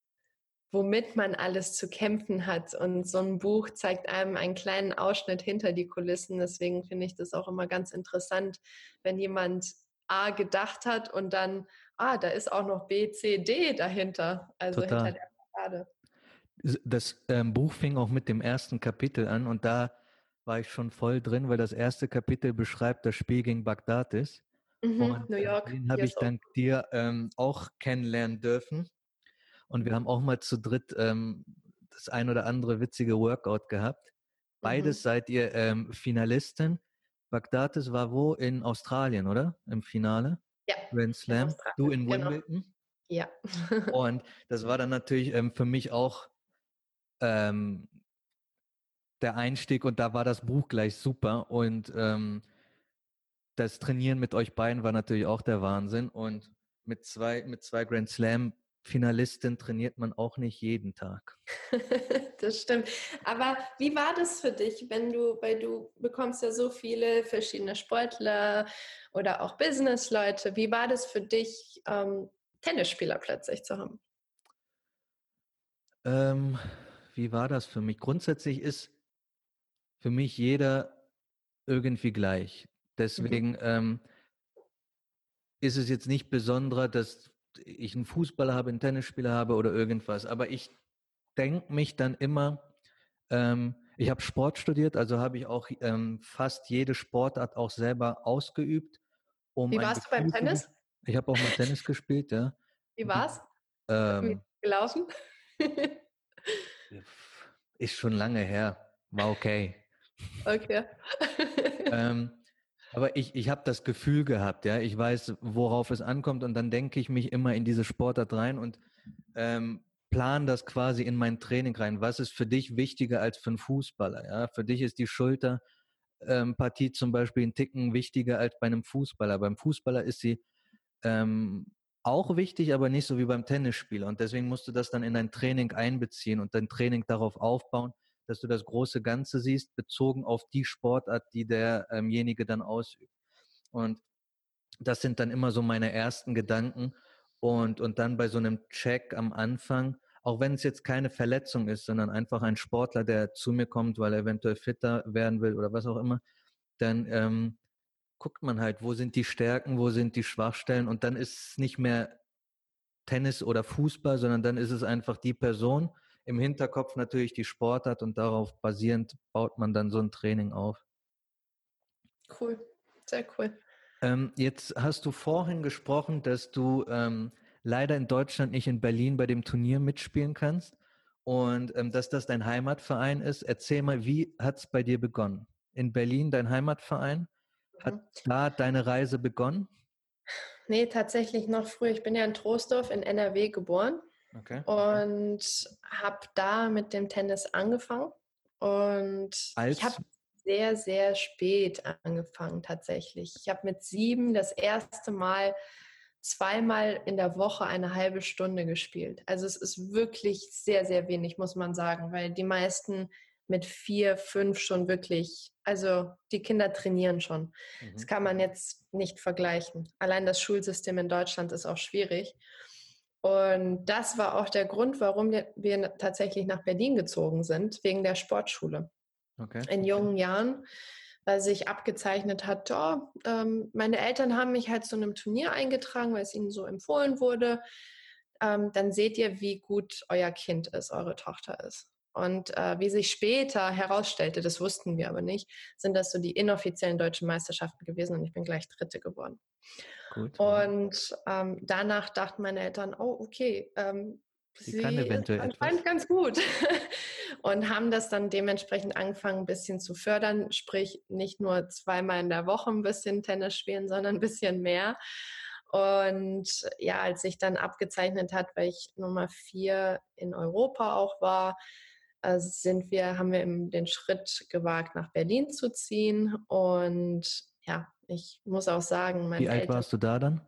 womit man alles zu kämpfen hat. Und so ein Buch zeigt einem einen kleinen Ausschnitt hinter die Kulissen. Deswegen finde ich das auch immer ganz interessant, wenn jemand A gedacht hat und dann, ah, da ist auch noch B, C, D dahinter. Also Total. hinter der Fassade. Das ähm, Buch fing auch mit dem ersten Kapitel an und da war ich schon voll drin, weil das erste Kapitel beschreibt das Spiel gegen Bagdad ist. Mhm, und New York. Den habe ich dank dir ähm, auch kennenlernen dürfen. Und wir haben auch mal zu dritt ähm, das ein oder andere witzige Workout gehabt. Beides mhm. seid ihr ähm, Finalisten. Bagdatis war wo? In Australien, oder? Im Finale? Ja. Grand Slam. Du in genau. Wimbledon? Ja. Und das war dann natürlich ähm, für mich auch ähm, der Einstieg und da war das Buch gleich super und ähm, das Trainieren mit euch beiden war natürlich auch der Wahnsinn und mit zwei, mit zwei Grand Slam Finalistin trainiert man auch nicht jeden Tag. das stimmt. Aber wie war das für dich, wenn du, weil du bekommst ja so viele verschiedene Sportler oder auch Businessleute, wie war das für dich, ähm, Tennisspieler plötzlich zu haben? Ähm, wie war das für mich? Grundsätzlich ist für mich jeder irgendwie gleich. Mhm. Deswegen mhm. ähm, ist es jetzt nicht besonderer, dass ich einen Fußballer habe, einen Tennisspieler habe oder irgendwas. Aber ich denke mich dann immer, ähm, ich habe Sport studiert, also habe ich auch ähm, fast jede Sportart auch selber ausgeübt. Um Wie warst du beim Tennis? Ich habe auch mal Tennis gespielt, ja. Wie war's? Ähm, gelaufen? ist schon lange her. War okay. Okay. ähm, aber ich, ich habe das Gefühl gehabt, ja, ich weiß, worauf es ankommt und dann denke ich mich immer in diese Sportart rein und ähm, plan das quasi in mein Training rein. Was ist für dich wichtiger als für einen Fußballer? Ja? Für dich ist die Schulterpartie ähm, zum Beispiel ein Ticken wichtiger als bei einem Fußballer. Beim Fußballer ist sie ähm, auch wichtig, aber nicht so wie beim Tennisspieler. Und deswegen musst du das dann in dein Training einbeziehen und dein Training darauf aufbauen, dass du das große Ganze siehst, bezogen auf die Sportart, die derjenige dann ausübt. Und das sind dann immer so meine ersten Gedanken. Und, und dann bei so einem Check am Anfang, auch wenn es jetzt keine Verletzung ist, sondern einfach ein Sportler, der zu mir kommt, weil er eventuell fitter werden will oder was auch immer, dann ähm, guckt man halt, wo sind die Stärken, wo sind die Schwachstellen und dann ist es nicht mehr Tennis oder Fußball, sondern dann ist es einfach die Person, im Hinterkopf natürlich die Sportart und darauf basierend baut man dann so ein Training auf. Cool, sehr cool. Ähm, jetzt hast du vorhin gesprochen, dass du ähm, leider in Deutschland nicht in Berlin bei dem Turnier mitspielen kannst und ähm, dass das dein Heimatverein ist. Erzähl mal, wie hat es bei dir begonnen? In Berlin dein Heimatverein? Hat mhm. da deine Reise begonnen? Nee, tatsächlich noch früher. Ich bin ja in Troisdorf in NRW geboren Okay. Und habe da mit dem Tennis angefangen. Und Als? ich habe sehr, sehr spät angefangen tatsächlich. Ich habe mit sieben das erste Mal zweimal in der Woche eine halbe Stunde gespielt. Also es ist wirklich sehr, sehr wenig, muss man sagen, weil die meisten mit vier, fünf schon wirklich, also die Kinder trainieren schon. Mhm. Das kann man jetzt nicht vergleichen. Allein das Schulsystem in Deutschland ist auch schwierig. Und das war auch der Grund, warum wir tatsächlich nach Berlin gezogen sind, wegen der Sportschule. Okay. In jungen Jahren, weil sich abgezeichnet hat, oh, ähm, meine Eltern haben mich halt zu einem Turnier eingetragen, weil es ihnen so empfohlen wurde. Ähm, dann seht ihr, wie gut euer Kind ist, eure Tochter ist. Und äh, wie sich später herausstellte, das wussten wir aber nicht, sind das so die inoffiziellen deutschen Meisterschaften gewesen und ich bin gleich Dritte geworden. Gut. Und ähm, danach dachten meine Eltern, oh, okay, ähm, sie, sie kann eventuell anscheinend ganz gut. und haben das dann dementsprechend angefangen, ein bisschen zu fördern, sprich nicht nur zweimal in der Woche ein bisschen Tennis spielen, sondern ein bisschen mehr. Und ja, als sich dann abgezeichnet hat, weil ich Nummer vier in Europa auch war, sind wir, haben wir den Schritt gewagt, nach Berlin zu ziehen. Und ja, ich muss auch sagen, Wie alt Eltern, warst du da dann?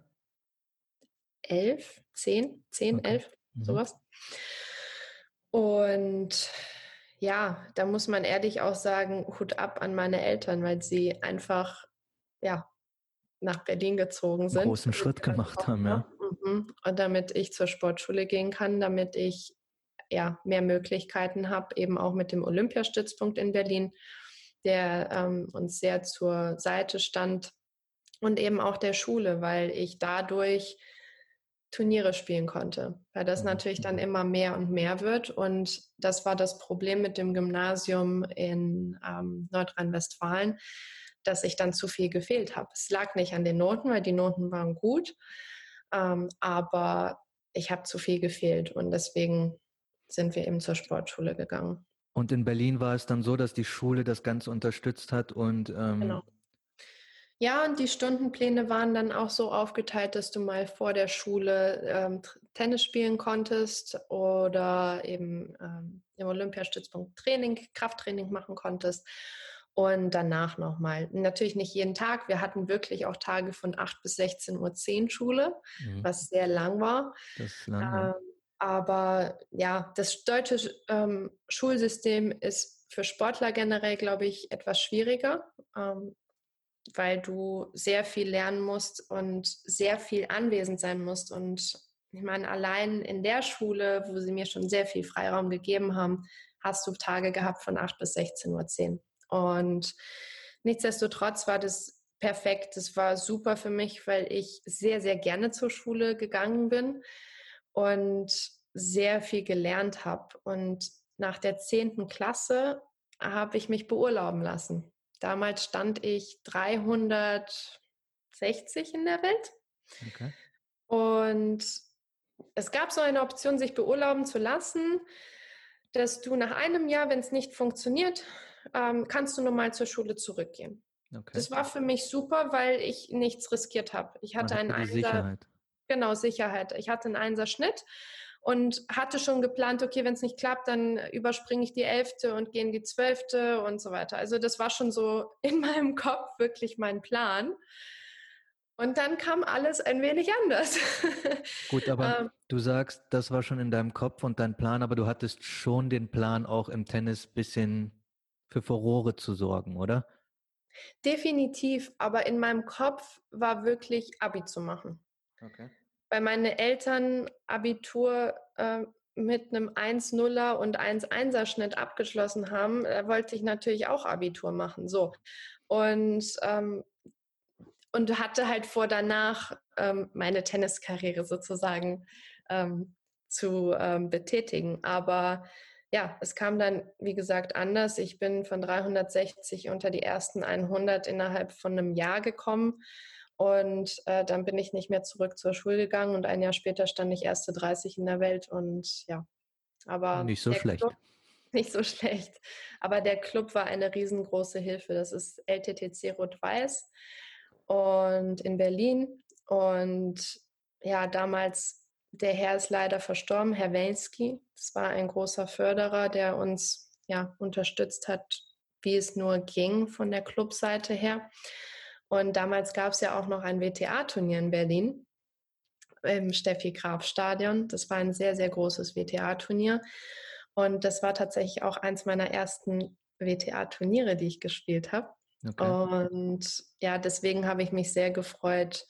Elf, zehn, zehn, okay. elf, mhm. sowas. Und ja, da muss man ehrlich auch sagen, Hut ab an meine Eltern, weil sie einfach, ja, nach Berlin gezogen sind. Einen großen Schritt gemacht haben, ja. Mhm. Und damit ich zur Sportschule gehen kann, damit ich ja, mehr Möglichkeiten habe, eben auch mit dem Olympiastützpunkt in Berlin, der ähm, uns sehr zur Seite stand und eben auch der Schule, weil ich dadurch Turniere spielen konnte, weil das mhm. natürlich dann immer mehr und mehr wird. Und das war das Problem mit dem Gymnasium in ähm, Nordrhein-Westfalen, dass ich dann zu viel gefehlt habe. Es lag nicht an den Noten, weil die Noten waren gut, ähm, aber ich habe zu viel gefehlt und deswegen sind wir eben zur Sportschule gegangen. Und in Berlin war es dann so, dass die Schule das Ganze unterstützt hat und ähm, genau. Ja, und die Stundenpläne waren dann auch so aufgeteilt, dass du mal vor der Schule ähm, Tennis spielen konntest oder eben ähm, im Olympiastützpunkt Training, Krafttraining machen konntest und danach nochmal. Natürlich nicht jeden Tag. Wir hatten wirklich auch Tage von 8 bis 16.10 Uhr Schule, mhm. was sehr lang war. Das ist lang, ähm, aber ja, das deutsche ähm, Schulsystem ist für Sportler generell, glaube ich, etwas schwieriger. Ähm, weil du sehr viel lernen musst und sehr viel anwesend sein musst. Und ich meine, allein in der Schule, wo sie mir schon sehr viel Freiraum gegeben haben, hast du Tage gehabt von 8 bis 16.10 Uhr. Und nichtsdestotrotz war das perfekt. Das war super für mich, weil ich sehr, sehr gerne zur Schule gegangen bin und sehr viel gelernt habe. Und nach der 10. Klasse habe ich mich beurlauben lassen. Damals stand ich 360 in der Welt. Okay. Und es gab so eine Option, sich beurlauben zu lassen, dass du nach einem Jahr, wenn es nicht funktioniert, ähm, kannst du nochmal zur Schule zurückgehen. Okay. Das war für mich super, weil ich nichts riskiert habe. Ich hatte einen Einser, Sicherheit. Genau, Sicherheit. Ich hatte einen Einserschnitt und hatte schon geplant, okay, wenn es nicht klappt, dann überspringe ich die elfte und gehe in die zwölfte und so weiter. Also das war schon so in meinem Kopf wirklich mein Plan. Und dann kam alles ein wenig anders. Gut, aber ähm, du sagst, das war schon in deinem Kopf und dein Plan, aber du hattest schon den Plan, auch im Tennis bisschen für Furore zu sorgen, oder? Definitiv, aber in meinem Kopf war wirklich Abi zu machen. Okay weil meine Eltern Abitur äh, mit einem 1-0er und 1-1er Schnitt abgeschlossen haben, da wollte ich natürlich auch Abitur machen. So. Und, ähm, und hatte halt vor, danach ähm, meine Tenniskarriere sozusagen ähm, zu ähm, betätigen. Aber ja, es kam dann, wie gesagt, anders. Ich bin von 360 unter die ersten 100 innerhalb von einem Jahr gekommen. Und äh, dann bin ich nicht mehr zurück zur Schule gegangen und ein Jahr später stand ich erste 30 in der Welt und ja, aber nicht so schlecht. Club, nicht so schlecht. Aber der Club war eine riesengroße Hilfe. Das ist LTTC Rot-Weiß und in Berlin. Und ja, damals, der Herr ist leider verstorben, Herr Welski. Das war ein großer Förderer, der uns ja unterstützt hat, wie es nur ging von der Clubseite her. Und damals gab es ja auch noch ein WTA-Turnier in Berlin im Steffi Graf Stadion. Das war ein sehr, sehr großes WTA-Turnier. Und das war tatsächlich auch eins meiner ersten WTA-Turniere, die ich gespielt habe. Okay. Und ja, deswegen habe ich mich sehr gefreut,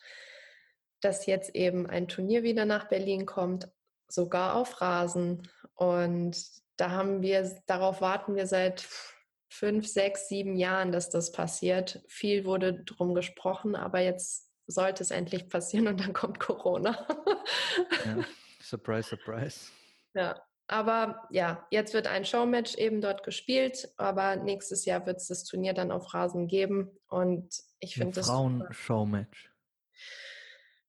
dass jetzt eben ein Turnier wieder nach Berlin kommt, sogar auf Rasen. Und da haben wir, darauf warten wir seit fünf, sechs, sieben Jahren, dass das passiert. Viel wurde drum gesprochen, aber jetzt sollte es endlich passieren und dann kommt Corona. ja. Surprise, surprise. Ja, aber ja, jetzt wird ein Showmatch eben dort gespielt, aber nächstes Jahr wird es das Turnier dann auf Rasen geben und ich finde das. Frauen-Showmatch.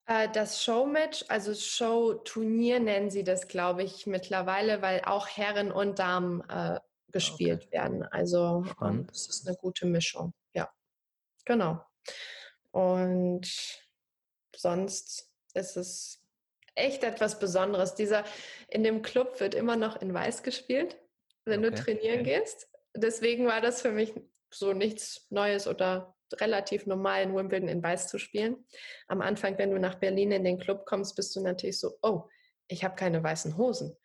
Äh, das Showmatch, also Showturnier nennen sie das, glaube ich, mittlerweile, weil auch Herren und Damen äh, gespielt okay. werden. Also ähm, es ist eine gute Mischung. Ja, genau. Und sonst ist es echt etwas Besonderes. Dieser in dem Club wird immer noch in Weiß gespielt, wenn okay. du trainieren okay. gehst. Deswegen war das für mich so nichts Neues oder relativ normal in Wimbledon in Weiß zu spielen. Am Anfang, wenn du nach Berlin in den Club kommst, bist du natürlich so, oh, ich habe keine weißen Hosen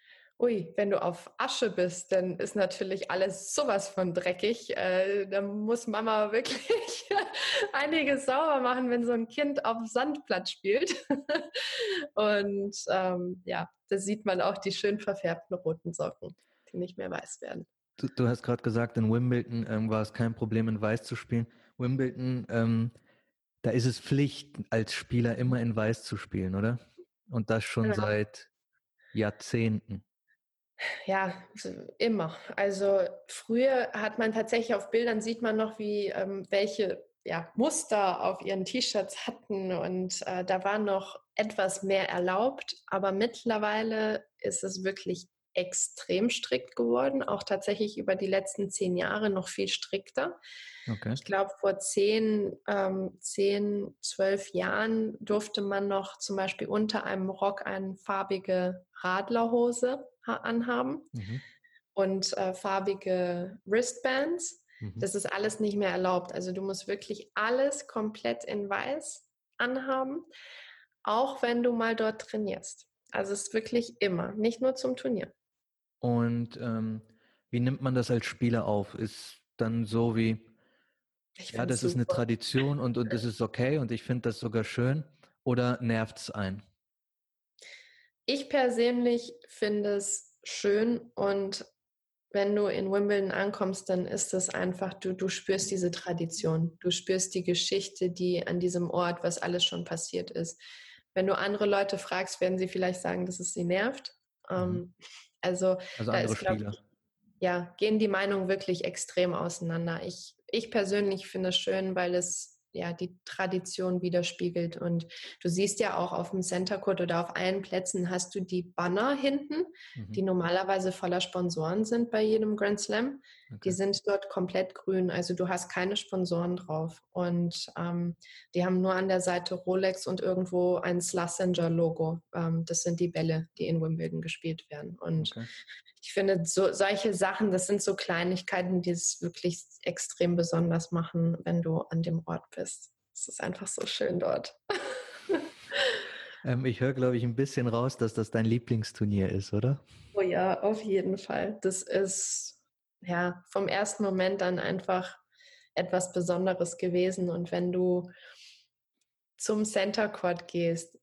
ui, wenn du auf Asche bist, dann ist natürlich alles sowas von dreckig. Äh, da muss Mama wirklich einiges sauber machen, wenn so ein Kind auf Sandplatz spielt. Und ähm, ja, da sieht man auch die schön verfärbten roten Socken, die nicht mehr weiß werden. Du, du hast gerade gesagt, in Wimbledon ähm, war es kein Problem, in Weiß zu spielen. Wimbledon, ähm, da ist es Pflicht, als Spieler immer in Weiß zu spielen, oder? Und das schon ja. seit Jahrzehnten. Ja, immer. Also früher hat man tatsächlich auf Bildern sieht man noch, wie ähm, welche ja, Muster auf ihren T-Shirts hatten und äh, da war noch etwas mehr erlaubt, aber mittlerweile ist es wirklich extrem strikt geworden, auch tatsächlich über die letzten zehn Jahre noch viel strikter. Okay. Ich glaube, vor zehn, ähm, zehn, zwölf Jahren durfte man noch zum Beispiel unter einem Rock eine farbige Radlerhose anhaben mhm. und äh, farbige Wristbands. Mhm. Das ist alles nicht mehr erlaubt. Also du musst wirklich alles komplett in weiß anhaben, auch wenn du mal dort trainierst. Also es ist wirklich immer, nicht nur zum Turnier. Und ähm, wie nimmt man das als Spieler auf? Ist dann so wie, ja, das super. ist eine Tradition und, und das ist okay und ich finde das sogar schön oder nervt es ein? Ich persönlich finde es schön und wenn du in Wimbledon ankommst, dann ist es einfach, du, du spürst diese Tradition, du spürst die Geschichte, die an diesem Ort, was alles schon passiert ist. Wenn du andere Leute fragst, werden sie vielleicht sagen, dass es sie nervt. Mhm. Ähm, also, also da ist, Spieler. Ich, ja, gehen die Meinungen wirklich extrem auseinander. Ich, ich persönlich finde es schön, weil es ja, die Tradition widerspiegelt. Und du siehst ja auch auf dem Center Court oder auf allen Plätzen hast du die Banner hinten, mhm. die normalerweise voller Sponsoren sind bei jedem Grand Slam. Okay. Die sind dort komplett grün. Also du hast keine Sponsoren drauf. Und ähm, die haben nur an der Seite Rolex und irgendwo ein Slazenger-Logo. Ähm, das sind die Bälle, die in Wimbledon gespielt werden. Und okay. ich finde, so, solche Sachen, das sind so Kleinigkeiten, die es wirklich extrem besonders machen, wenn du an dem Ort bist. Es ist einfach so schön dort. Ähm, ich höre, glaube ich, ein bisschen raus, dass das dein Lieblingsturnier ist, oder? Oh ja, auf jeden Fall. Das ist ja, vom ersten Moment dann einfach etwas Besonderes gewesen. Und wenn du zum Center Court gehst,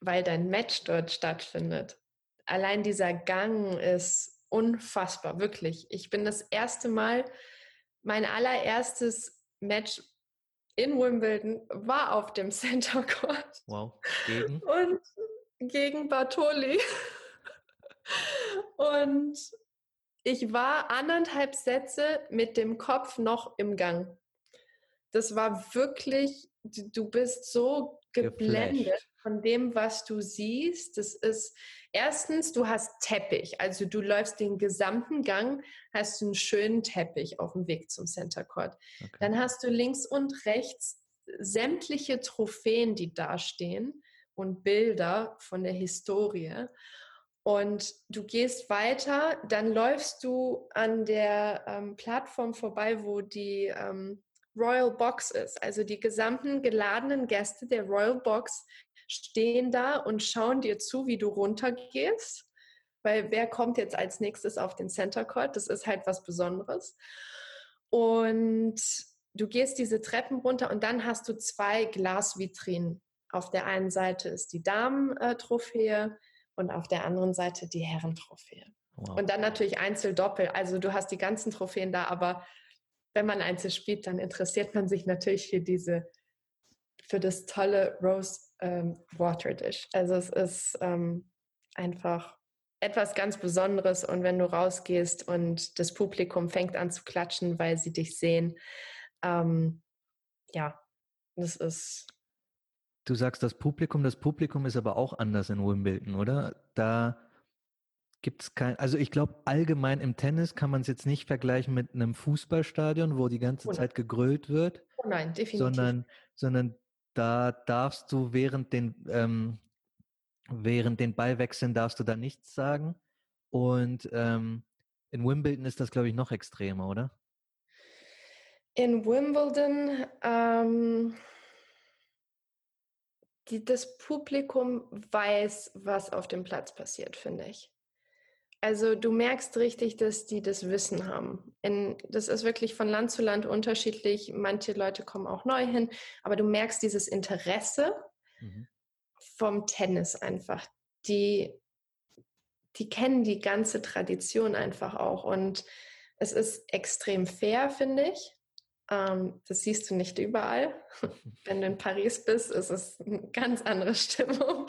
weil dein Match dort stattfindet, allein dieser Gang ist unfassbar, wirklich. Ich bin das erste Mal, mein allererstes Match in Wimbledon war auf dem Center Court. Wow. Gegen? Und gegen Bartoli. Und ich war anderthalb Sätze mit dem Kopf noch im Gang. Das war wirklich, du bist so geblendet Geflasht. von dem, was du siehst. Das ist erstens, du hast Teppich, also du läufst den gesamten Gang, hast du einen schönen Teppich auf dem Weg zum Center Court. Okay. Dann hast du links und rechts sämtliche Trophäen, die dastehen und Bilder von der Historie. Und du gehst weiter, dann läufst du an der ähm, Plattform vorbei, wo die ähm, Royal Box ist. Also die gesamten geladenen Gäste der Royal Box stehen da und schauen dir zu, wie du runtergehst. Weil wer kommt jetzt als nächstes auf den Center Court? Das ist halt was Besonderes. Und du gehst diese Treppen runter und dann hast du zwei Glasvitrinen. Auf der einen Seite ist die Damen-Trophäe und auf der anderen Seite die Herrentrophäe. Wow. Und dann natürlich Einzel-Doppel. Also du hast die ganzen Trophäen da, aber wenn man Einzel spielt, dann interessiert man sich natürlich für diese, für das tolle Rose ähm, Water Dish. Also es ist ähm, einfach etwas ganz Besonderes und wenn du rausgehst und das Publikum fängt an zu klatschen, weil sie dich sehen, ähm, ja, das ist Du sagst das Publikum, das Publikum ist aber auch anders in Wimbledon, oder? Da gibt es kein, also ich glaube allgemein im Tennis kann man es jetzt nicht vergleichen mit einem Fußballstadion, wo die ganze oh Zeit gegrölt wird. Oh nein, definitiv. Sondern, sondern da darfst du während den, ähm, während den Ballwechseln darfst du da nichts sagen. Und ähm, in Wimbledon ist das, glaube ich, noch extremer, oder? In Wimbledon, ähm, die, das Publikum weiß, was auf dem Platz passiert, finde ich. Also du merkst richtig, dass die das Wissen haben. In, das ist wirklich von Land zu Land unterschiedlich. Manche Leute kommen auch neu hin, aber du merkst dieses Interesse mhm. vom Tennis einfach. Die, die kennen die ganze Tradition einfach auch und es ist extrem fair, finde ich. Ähm, das siehst du nicht überall. Wenn du in Paris bist, ist es eine ganz andere Stimmung.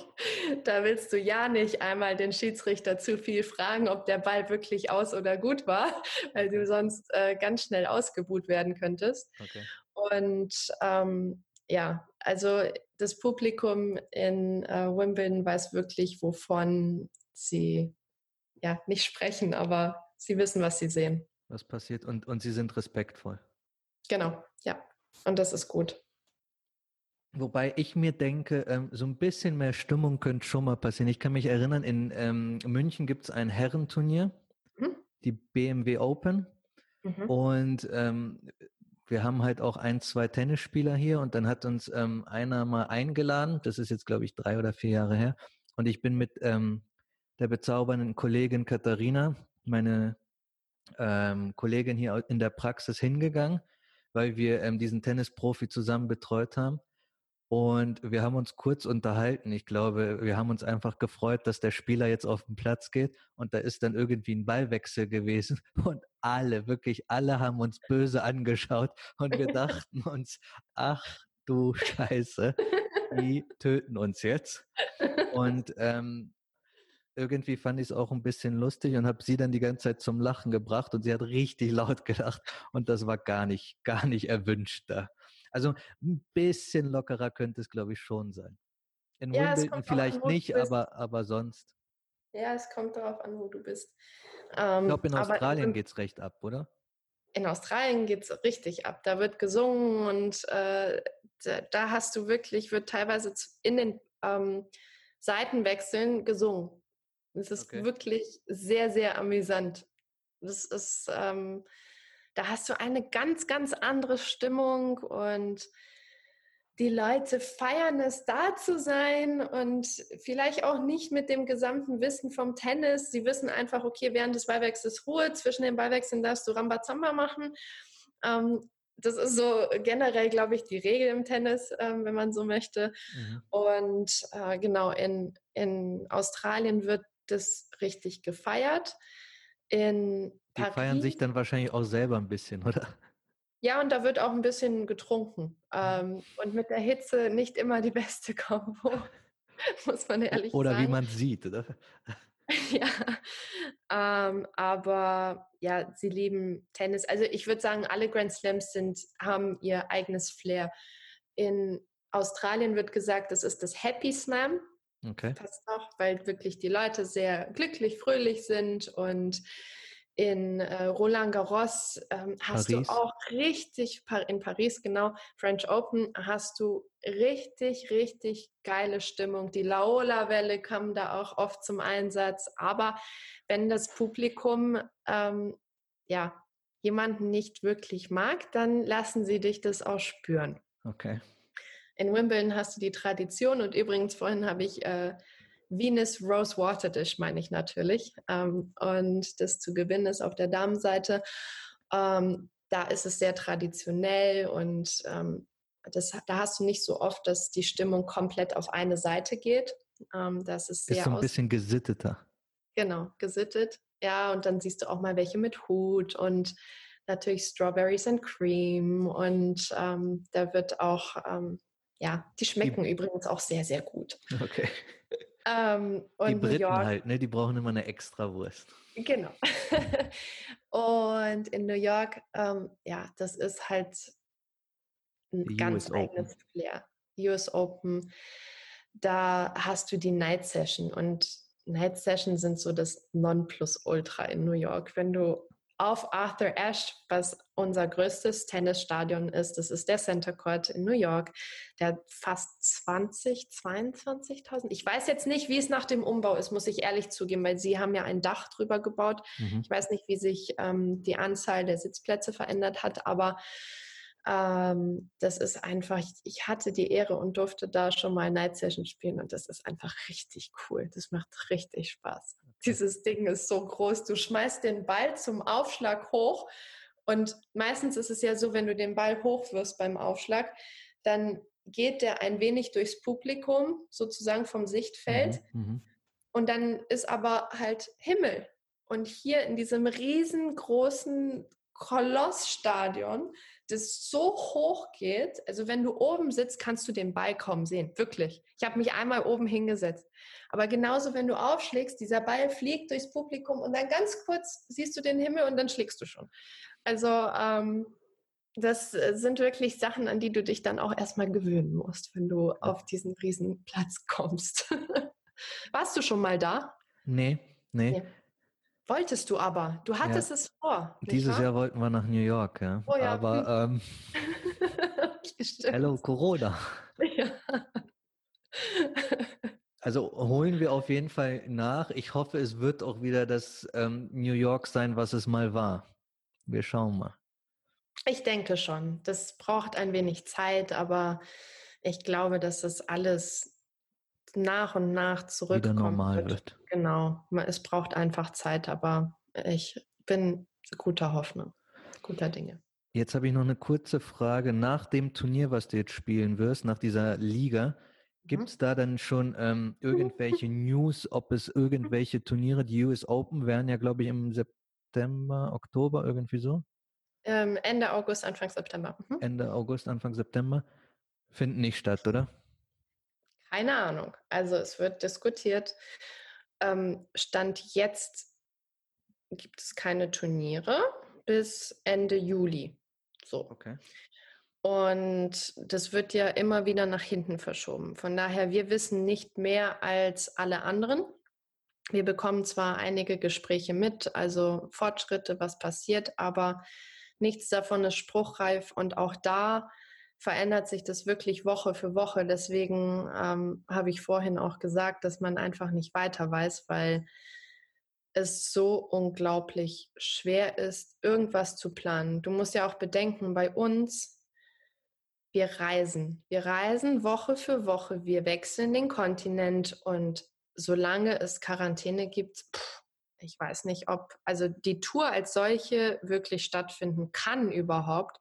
Da willst du ja nicht einmal den Schiedsrichter zu viel fragen, ob der Ball wirklich aus oder gut war, weil du sonst äh, ganz schnell ausgebuht werden könntest. Okay. Und ähm, ja, also das Publikum in äh, Wimbledon weiß wirklich, wovon sie ja, nicht sprechen, aber sie wissen, was sie sehen. Was passiert und, und sie sind respektvoll. Genau, ja. Und das ist gut. Wobei ich mir denke, ähm, so ein bisschen mehr Stimmung könnte schon mal passieren. Ich kann mich erinnern, in ähm, München gibt es ein Herrenturnier, mhm. die BMW Open. Mhm. Und ähm, wir haben halt auch ein, zwei Tennisspieler hier und dann hat uns ähm, einer mal eingeladen. Das ist jetzt, glaube ich, drei oder vier Jahre her. Und ich bin mit ähm, der bezaubernden Kollegin Katharina, meine ähm, Kollegin hier in der Praxis hingegangen, weil wir ähm, diesen Tennisprofi zusammen betreut haben. Und wir haben uns kurz unterhalten. Ich glaube, wir haben uns einfach gefreut, dass der Spieler jetzt auf den Platz geht. Und da ist dann irgendwie ein Ballwechsel gewesen. Und alle, wirklich alle haben uns böse angeschaut. Und wir dachten uns, ach du Scheiße, die töten uns jetzt. Und ähm, irgendwie fand ich es auch ein bisschen lustig und habe sie dann die ganze Zeit zum Lachen gebracht und sie hat richtig laut gelacht und das war gar nicht, gar nicht erwünscht da. Also ein bisschen lockerer könnte es, glaube ich, schon sein. In ja, Wimbledon vielleicht an, nicht, aber, aber sonst. Ja, es kommt darauf an, wo du bist. Ähm, ich glaube, in Australien geht es recht ab, oder? In Australien geht es richtig ab. Da wird gesungen und äh, da, da, hast du wirklich, wird teilweise in den ähm, Seitenwechseln gesungen. Es ist okay. wirklich sehr, sehr amüsant. Das ist, ähm, da hast du eine ganz, ganz andere Stimmung und die Leute feiern es, da zu sein und vielleicht auch nicht mit dem gesamten Wissen vom Tennis. Sie wissen einfach, okay, während des Ballwechsels Ruhe, zwischen den Ballwechseln darfst du Rambazamba machen. Ähm, das ist so generell, glaube ich, die Regel im Tennis, ähm, wenn man so möchte. Mhm. Und äh, genau, in, in Australien wird das richtig gefeiert. In Die Paris, feiern sich dann wahrscheinlich auch selber ein bisschen, oder? Ja, und da wird auch ein bisschen getrunken. Mhm. Ähm, und mit der Hitze nicht immer die beste Kombo, muss man ehrlich oder sagen. Oder wie man sieht, oder? ja, ähm, aber ja, sie lieben Tennis. Also ich würde sagen, alle Grand Slams sind, haben ihr eigenes Flair. In Australien wird gesagt, es ist das Happy Slam. Okay. Passt noch, weil wirklich die Leute sehr glücklich, fröhlich sind und in äh, Roland Garros ähm, hast Paris. du auch richtig, in Paris genau, French Open, hast du richtig, richtig geile Stimmung. Die Laola-Welle kam da auch oft zum Einsatz. Aber wenn das Publikum ähm, ja, jemanden nicht wirklich mag, dann lassen sie dich das auch spüren. Okay. In Wimbledon hast du die Tradition und übrigens vorhin habe ich äh, Venus Rose Water Dish, meine ich natürlich. Ähm, und das zu gewinnen ist auf der Damenseite. Ähm, da ist es sehr traditionell und ähm, das, da hast du nicht so oft, dass die Stimmung komplett auf eine Seite geht. Ähm, das ist sehr ist so ein bisschen gesitteter. Genau, gesittet. Ja, und dann siehst du auch mal welche mit Hut und natürlich Strawberries and Cream und ähm, da wird auch ähm, ja, die schmecken die, übrigens auch sehr, sehr gut. Okay. Ähm, die Briten York, halt, ne? Die brauchen immer eine extra Wurst. Genau. und in New York, ähm, ja, das ist halt ein die ganz US eigenes Open. Flair. US Open. Da hast du die Night Session und Night Session sind so das Nonplusultra in New York. Wenn du auf Arthur Ashe, was unser größtes Tennisstadion ist. Das ist der Center Court in New York. Der fast 20, 22.000. Ich weiß jetzt nicht, wie es nach dem Umbau ist, muss ich ehrlich zugeben, weil sie haben ja ein Dach drüber gebaut. Mhm. Ich weiß nicht, wie sich ähm, die Anzahl der Sitzplätze verändert hat, aber ähm, das ist einfach, ich hatte die Ehre und durfte da schon mal Night Session spielen und das ist einfach richtig cool. Das macht richtig Spaß. Dieses Ding ist so groß. Du schmeißt den Ball zum Aufschlag hoch und meistens ist es ja so, wenn du den Ball hochwirfst beim Aufschlag, dann geht der ein wenig durchs Publikum, sozusagen vom Sichtfeld. Mhm, mhm. und dann ist aber halt Himmel. Und hier in diesem riesengroßen Kolossstadion, das so hoch geht, also wenn du oben sitzt, kannst du den Ball kaum sehen, wirklich. Ich habe mich einmal oben hingesetzt. Aber genauso, wenn du aufschlägst, dieser Ball fliegt durchs Publikum und dann ganz kurz siehst du den Himmel und dann schlägst du schon. Also ähm, das äh, sind wirklich Sachen, an die du dich dann auch erstmal gewöhnen musst, wenn du auf diesen riesen Platz kommst. Warst du schon mal da? Nee, nee. nee. Wolltest du aber. Du hattest Ja. es vor. Dieses wahr? Jahr wollten wir nach New York, ja. Oh ja, Aber ähm, hello Corona. Also holen wir auf jeden Fall nach. Ich hoffe, es wird auch wieder das ähm, New York sein, was es mal war. Wir schauen mal. Ich denke schon. Das braucht ein wenig Zeit, aber ich glaube, dass das alles nach und nach Wieder zurückkommen normal wird. wird. Genau. Es braucht einfach Zeit, aber ich bin guter Hoffnung, guter Dinge. Jetzt habe ich noch eine kurze Frage. Nach dem Turnier, was du jetzt spielen wirst, nach dieser Liga, gibt Mhm. es da dann schon ähm, irgendwelche News, ob es irgendwelche Turniere, die US Open wären ja, glaube ich, im September, Oktober, irgendwie so, Ähm, Ende August, Anfang September. Mhm. Ende August, Anfang September, finden nicht statt, oder? Keine Ahnung. Also es wird diskutiert. Ähm, Stand jetzt gibt es keine Turniere bis Ende Juli. So. Okay. Und das wird ja immer wieder nach hinten verschoben. Von daher, wir wissen nicht mehr als alle anderen. Wir bekommen zwar einige Gespräche mit, also Fortschritte, was passiert, aber nichts davon ist spruchreif. Und auch da verändert sich das wirklich Woche für Woche. Deswegen ähm, habe ich vorhin auch gesagt, dass man einfach nicht weiter weiß, weil es so unglaublich schwer ist, irgendwas zu planen. Du musst ja auch bedenken, bei uns, wir reisen. Wir reisen Woche für Woche. Wir wechseln den Kontinent und solange es Quarantäne gibt, pff, ich weiß nicht, ob also die Tour als solche wirklich stattfinden kann überhaupt.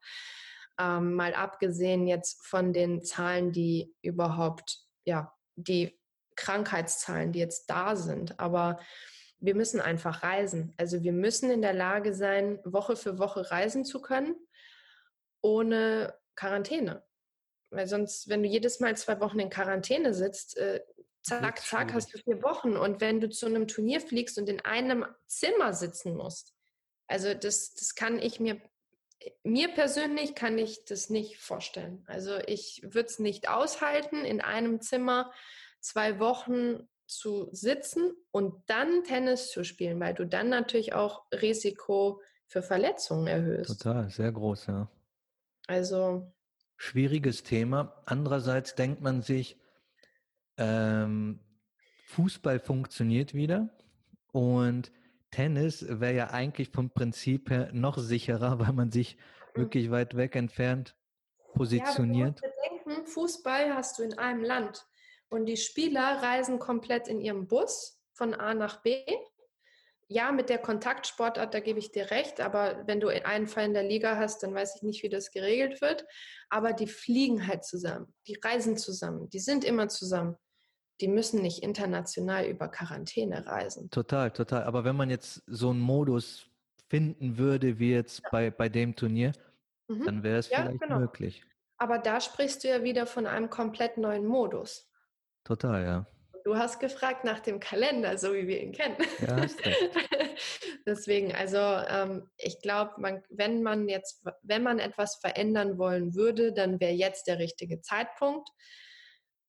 Ähm, mal abgesehen jetzt von den Zahlen, die überhaupt, ja, die Krankheitszahlen, die jetzt da sind. Aber wir müssen einfach reisen. Also wir müssen in der Lage sein, Woche für Woche reisen zu können, ohne Quarantäne. Weil sonst, wenn du jedes Mal zwei Wochen in Quarantäne sitzt, äh, zack, zack, hast du vier Wochen. Und wenn du zu einem Turnier fliegst und in einem Zimmer sitzen musst, also das, das kann ich mir, mir persönlich kann ich das nicht vorstellen. Also ich würde es nicht aushalten, in einem Zimmer zwei Wochen zu sitzen und dann Tennis zu spielen, weil du dann natürlich auch Risiko für Verletzungen erhöhst. Total, sehr groß, ja. Also Schwieriges Thema. Andererseits denkt man sich, ähm, Fußball funktioniert wieder und Tennis wäre ja eigentlich vom Prinzip her noch sicherer, weil man sich Mhm. wirklich weit weg entfernt Ja, aber positioniert. bedenken, Fußball hast du in einem Land und die Spieler reisen komplett in ihrem Bus von A nach B. Ja, mit der Kontaktsportart, da gebe ich dir recht, aber wenn du einen Fall in der Liga hast, dann weiß ich nicht, wie das geregelt wird. Aber die fliegen halt zusammen, die reisen zusammen, die sind immer zusammen. Die müssen nicht international über Quarantäne reisen. Total, total. Aber wenn man jetzt so einen Modus finden würde, wie jetzt bei, bei dem Turnier, Mhm. dann wäre es Ja, vielleicht genau. möglich. Aber da sprichst du ja wieder von einem komplett neuen Modus. Total, ja. Du hast gefragt nach dem Kalender, so wie wir ihn kennen. Ja, hast recht. Deswegen, also ähm, ich glaube, man, wenn man jetzt, wenn man etwas verändern wollen würde, dann wäre jetzt der richtige Zeitpunkt.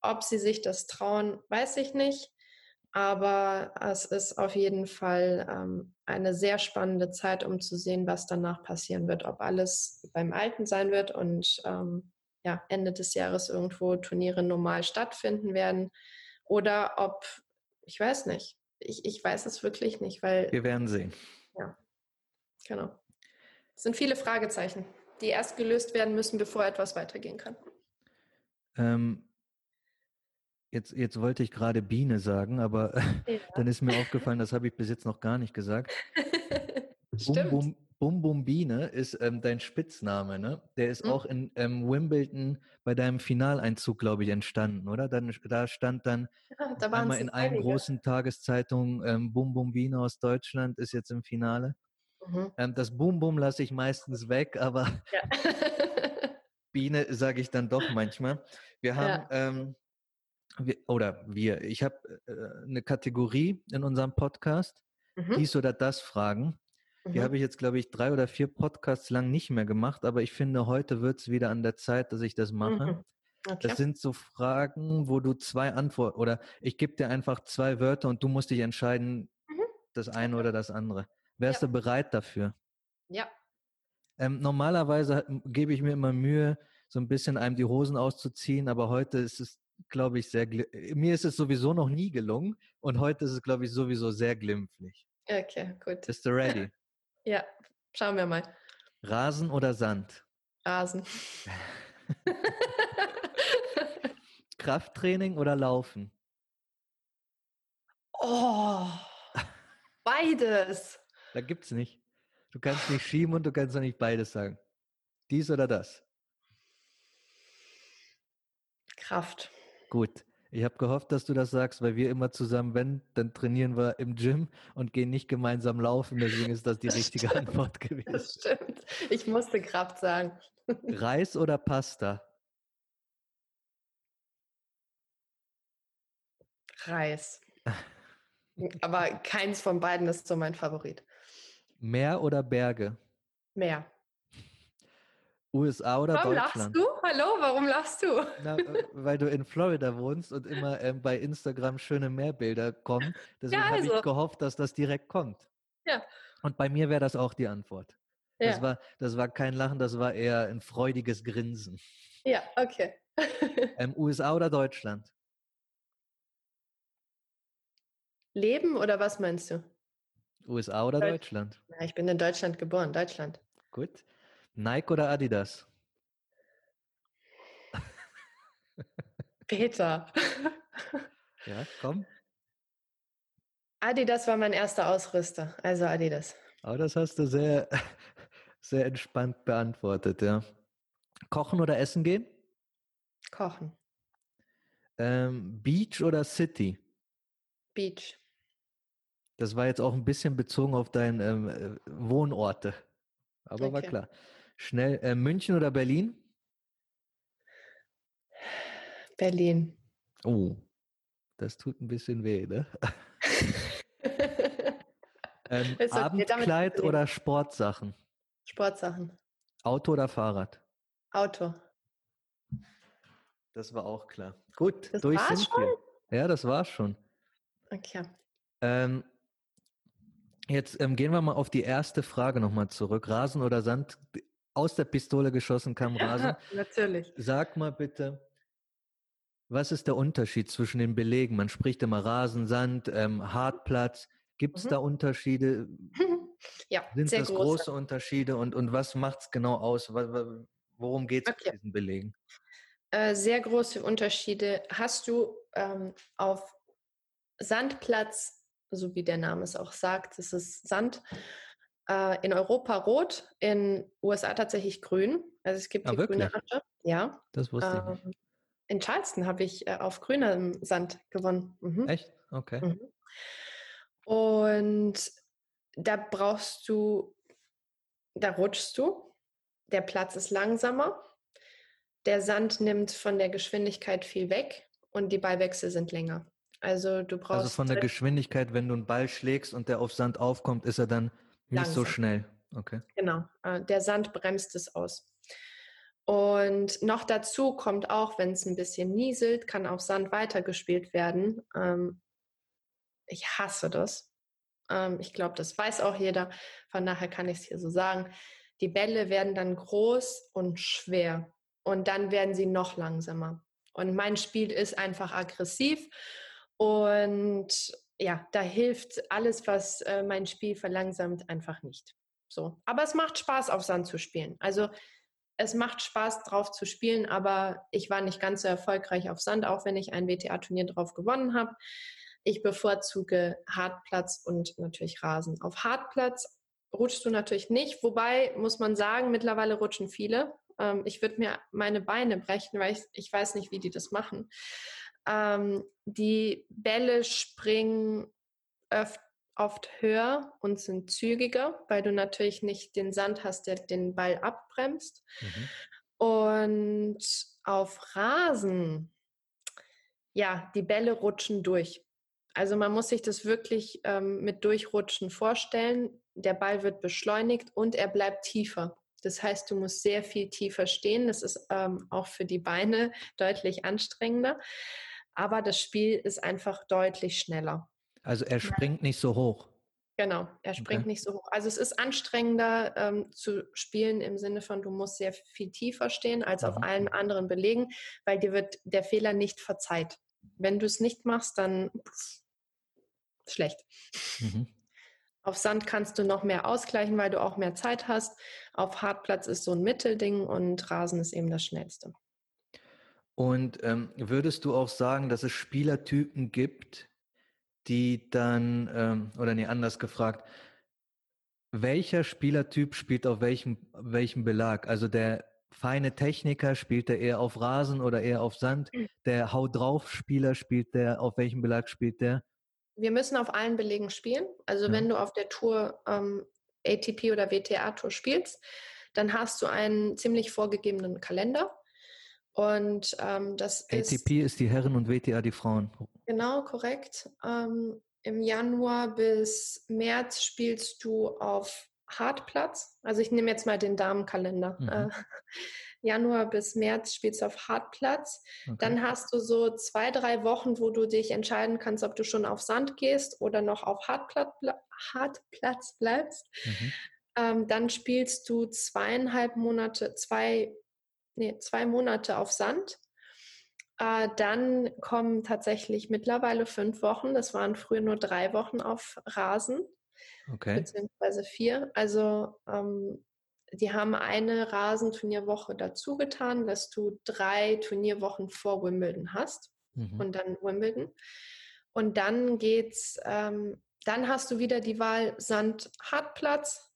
Ob sie sich das trauen, weiß ich nicht. Aber es ist auf jeden Fall ähm, eine sehr spannende Zeit, um zu sehen, was danach passieren wird. Ob alles beim Alten sein wird und ähm, ja, Ende des Jahres irgendwo Turniere normal stattfinden werden. Oder ob, ich weiß nicht. Ich, ich weiß es wirklich nicht, weil Wir werden sehen. Genau. Es sind viele Fragezeichen, die erst gelöst werden müssen, bevor etwas weitergehen kann. Ähm, jetzt, jetzt wollte ich gerade Biene sagen, aber dann ist mir aufgefallen, das habe ich bis jetzt noch gar nicht gesagt. Bum Stimmt. Bum, Bum Bum Biene ist ähm, dein Spitzname, ne? Der ist Mhm. auch in ähm, Wimbledon bei deinem Finaleinzug, glaube ich, entstanden, oder? Dann, da stand dann Ja, da einmal in allen einige. großen Tageszeitungen, ähm, Bum Bum Biene aus Deutschland ist jetzt im Finale. Mhm. Ähm, das Bum Bum lasse ich meistens weg, aber Ja. Biene sage ich dann doch manchmal. Wir haben, ähm, wir, oder wir, ich habe äh, eine Kategorie in unserem Podcast, Mhm. dies oder das Fragen. Die Mhm. habe ich jetzt, glaube ich, drei oder vier Podcasts lang nicht mehr gemacht, aber ich finde, heute wird es wieder an der Zeit, dass ich das mache. Mhm. Okay. Das sind so Fragen, wo du zwei Antworten oder ich gebe dir einfach zwei Wörter und du musst dich entscheiden, Mhm. das eine oder das andere. Wärst Ja. du bereit dafür? Ja. Ähm, normalerweise gebe ich mir immer Mühe, so ein bisschen einem die Hosen auszuziehen, aber heute ist es, glaube ich, sehr, äh, mir ist es sowieso noch nie gelungen und heute ist es, glaube ich, sowieso sehr glimpflich. Okay, gut. Bist du ready? Ja, schauen wir mal. Rasen oder Sand? Rasen. Krafttraining oder Laufen? oh, beides. Da gibt's nicht. Du kannst nicht schieben und du kannst auch nicht beides sagen. Dies oder das? Kraft. Gut. Ich habe gehofft, dass du das sagst, weil wir immer zusammen, wenn, dann trainieren wir im Gym und gehen nicht gemeinsam laufen. Deswegen ist das die Das richtige stimmt. Antwort gewesen. Das stimmt. Ich musste Kraft sagen. Reis oder Pasta? Reis. Aber keins von beiden ist so mein Favorit. Meer oder Berge? Mehr. USA oder Warum Deutschland? lachst du? Hallo, warum lachst du? Na, äh, weil du in Florida wohnst und immer ähm, bei Instagram schöne Meerbilder kommen. Deswegen habe also. ich gehofft, dass das direkt kommt. Ja. Und bei mir wäre das auch die Antwort. Das, Ja, war, das war kein Lachen, das war eher ein freudiges Grinsen. ja okay. Ähm, USA oder Deutschland? Leben oder was meinst du? USA oder Deutsch- Deutschland? Ja, ich bin in Deutschland geboren, Deutschland. Gut. Nike oder Adidas? Peter. Ja, komm. Adidas war mein erster Ausrüster, also Adidas. Aber das hast du sehr, sehr entspannt beantwortet, ja. Kochen oder essen gehen? Kochen. Ähm, Beach oder City? Beach. Das war jetzt auch ein bisschen bezogen auf deine ähm, äh, Wohnorte. Aber war Okay. klar. Schnell, äh, München oder Berlin? Berlin. Oh, das tut ein bisschen weh, ne? Ähm, Abendkleid oder Sportsachen? Sportsachen. Auto oder Fahrrad? Auto. Das war auch klar. Gut, Das durch war's sind wir. Ja, das war's schon. Okay. Ähm, jetzt ähm, gehen wir mal auf die erste Frage nochmal zurück. Rasen oder Sand? Aus der Pistole geschossen kam Rasen. Natürlich. Sag mal bitte, was ist der Unterschied zwischen den Belegen? Man spricht immer Rasen, Sand, ähm, Hartplatz. Gibt es Mhm. da Unterschiede? ja, Sind das große. große Unterschiede und, und was macht es genau aus? Worum geht es Okay. bei diesen Belegen? Äh, sehr große Unterschiede hast du ähm, auf Sandplatz, so wie der Name es auch sagt, es ist Sand, äh, in Europa rot, in USA tatsächlich grün. Also es gibt Ah, die grüne wirklich? Asche. Ja. Das wusste ich nicht. Ähm, in Charleston habe ich äh, auf grünem Sand gewonnen. Mhm. Echt? Okay. Mhm. Und da brauchst du, da rutschst du, der Platz ist langsamer, der Sand nimmt von der Geschwindigkeit viel weg und die Ballwechsel sind länger. Also du brauchst Also von der Geschwindigkeit, wenn du einen Ball schlägst und der auf Sand aufkommt, ist er dann nicht so schnell. Okay. Genau, äh, der Sand bremst es aus. Und noch dazu kommt auch, wenn es ein bisschen nieselt, kann auf Sand weitergespielt werden. Ähm, ich hasse das. Ähm, ich glaube, das weiß auch jeder. Von daher kann ich es hier so sagen. Die Bälle werden dann groß und schwer. Und dann werden sie noch langsamer. Und mein Spiel ist einfach aggressiv. Und ja, da hilft alles, was äh, mein Spiel verlangsamt, einfach nicht. So. Aber es macht Spaß, auf Sand zu spielen. Also es macht Spaß, drauf zu spielen, aber ich war nicht ganz so erfolgreich auf Sand, auch wenn ich ein WTA-Turnier drauf gewonnen habe. Ich bevorzuge Hartplatz und natürlich Rasen. Auf Hartplatz rutschst du natürlich nicht, wobei muss man sagen, mittlerweile rutschen viele. Ähm, ich würde mir meine Beine brechen, weil ich, ich weiß nicht, wie die das machen. Ähm, die Bälle springen öf oft höher und sind zügiger, weil du natürlich nicht den Sand hast, der den Ball abbremst. Mhm. Und auf Rasen, ja, die Bälle rutschen durch. Also man muss sich das wirklich ähm, mit Durchrutschen vorstellen. Der Ball wird beschleunigt und er bleibt tiefer. Das heißt, du musst sehr viel tiefer stehen. Das ist ähm, auch für die Beine deutlich anstrengender. Aber das Spiel ist einfach deutlich schneller. Also er springt nicht so hoch. Genau, er springt okay. nicht so hoch. Also es ist anstrengender ähm, zu spielen im Sinne von, du musst sehr viel tiefer stehen als mhm. auf allen anderen Belegen, weil dir wird der Fehler nicht verzeiht. Wenn du es nicht machst, dann pff, schlecht. Mhm. Auf Sand kannst du noch mehr ausgleichen, weil du auch mehr Zeit hast. Auf Hartplatz ist so ein Mittelding und Rasen ist eben das schnellste. Und ähm, würdest du auch sagen, dass es Spielertypen gibt, die dann, ähm, oder nee, anders gefragt, welcher Spielertyp spielt auf welchem, welchem Belag? Also der feine Techniker spielt der eher auf Rasen oder eher auf Sand? Hm. Der Hau drauf Spieler spielt der, auf welchem Belag spielt der? Wir müssen auf allen Belegen spielen. Also ja. wenn du auf der Tour ähm, ATP oder WTA Tour spielst, dann hast du einen ziemlich vorgegebenen Kalender. Und ähm, das ATP ist, ist die Herren und WTA die Frauen. Genau, korrekt. Ähm, Im Januar bis März spielst du auf Hartplatz. Also ich nehme jetzt mal den Damenkalender. Mhm. Äh, Januar bis März spielst du auf Hartplatz. Okay. Dann hast du so zwei, drei Wochen, wo du dich entscheiden kannst, ob du schon auf Sand gehst oder noch auf Hartplatz, Hartplatz bleibst. Mhm. Ähm, dann spielst du zweieinhalb Monate, zwei, nee, zwei Monate auf Sand. Äh, dann kommen tatsächlich mittlerweile fünf Wochen. Das waren früher nur drei Wochen auf Rasen. Okay. Beziehungsweise vier. Also ähm, die haben eine Rasenturnierwoche dazu getan, dass du drei Turnierwochen vor Wimbledon hast mhm. und dann Wimbledon. Und dann geht's, ähm, dann hast du wieder die Wahl Sand-Hartplatz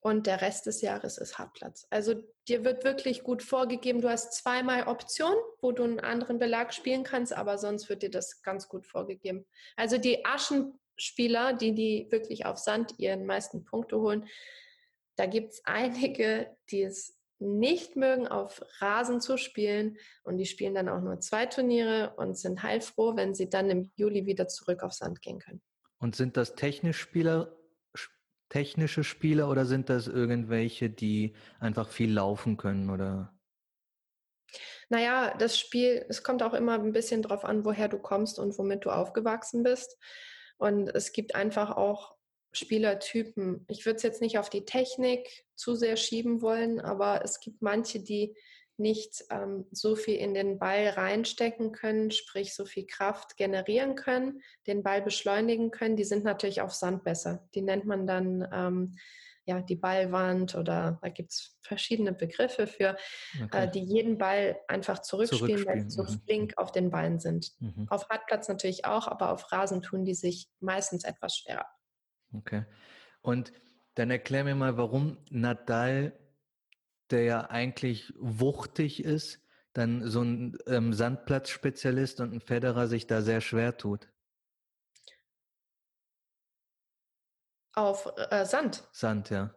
und der Rest des Jahres ist Hartplatz. Also dir wird wirklich gut vorgegeben, du hast zweimal Optionen, wo du einen anderen Belag spielen kannst, aber sonst wird dir das ganz gut vorgegeben. Also die Aschenspieler, die, die wirklich auf Sand ihren meisten Punkte holen, da gibt es einige, die es nicht mögen, auf Rasen zu spielen und die spielen dann auch nur zwei Turniere und sind heilfroh, wenn sie dann im Juli wieder zurück auf Sand gehen können. Und sind das technisch Spieler, technische Spieler oder sind das irgendwelche, die einfach viel laufen können oder? Naja, das Spiel, es kommt auch immer ein bisschen drauf an, woher du kommst und womit du aufgewachsen bist. Und es gibt einfach auch Spielertypen. Ich würde es jetzt nicht auf die Technik zu sehr schieben wollen, aber es gibt manche, die nicht ähm, so viel in den Ball reinstecken können, sprich so viel Kraft generieren können, den Ball beschleunigen können, die sind natürlich auf Sand besser. Die nennt man dann ähm, ja die Ballwand oder da gibt es verschiedene Begriffe für, äh, okay. äh, die jeden Ball einfach zurückspielen, zurückspielen. weil sie so mhm. flink auf den Ballen sind. Mhm. Auf Hartplatz natürlich auch, aber auf Rasen tun die sich meistens etwas schwerer. Okay. Und dann erklär mir mal, warum Nadal der ja eigentlich wuchtig ist, dann so ein ähm, Sandplatzspezialist und ein Federer sich da sehr schwer tut? Auf äh, Sand? Sand, ja.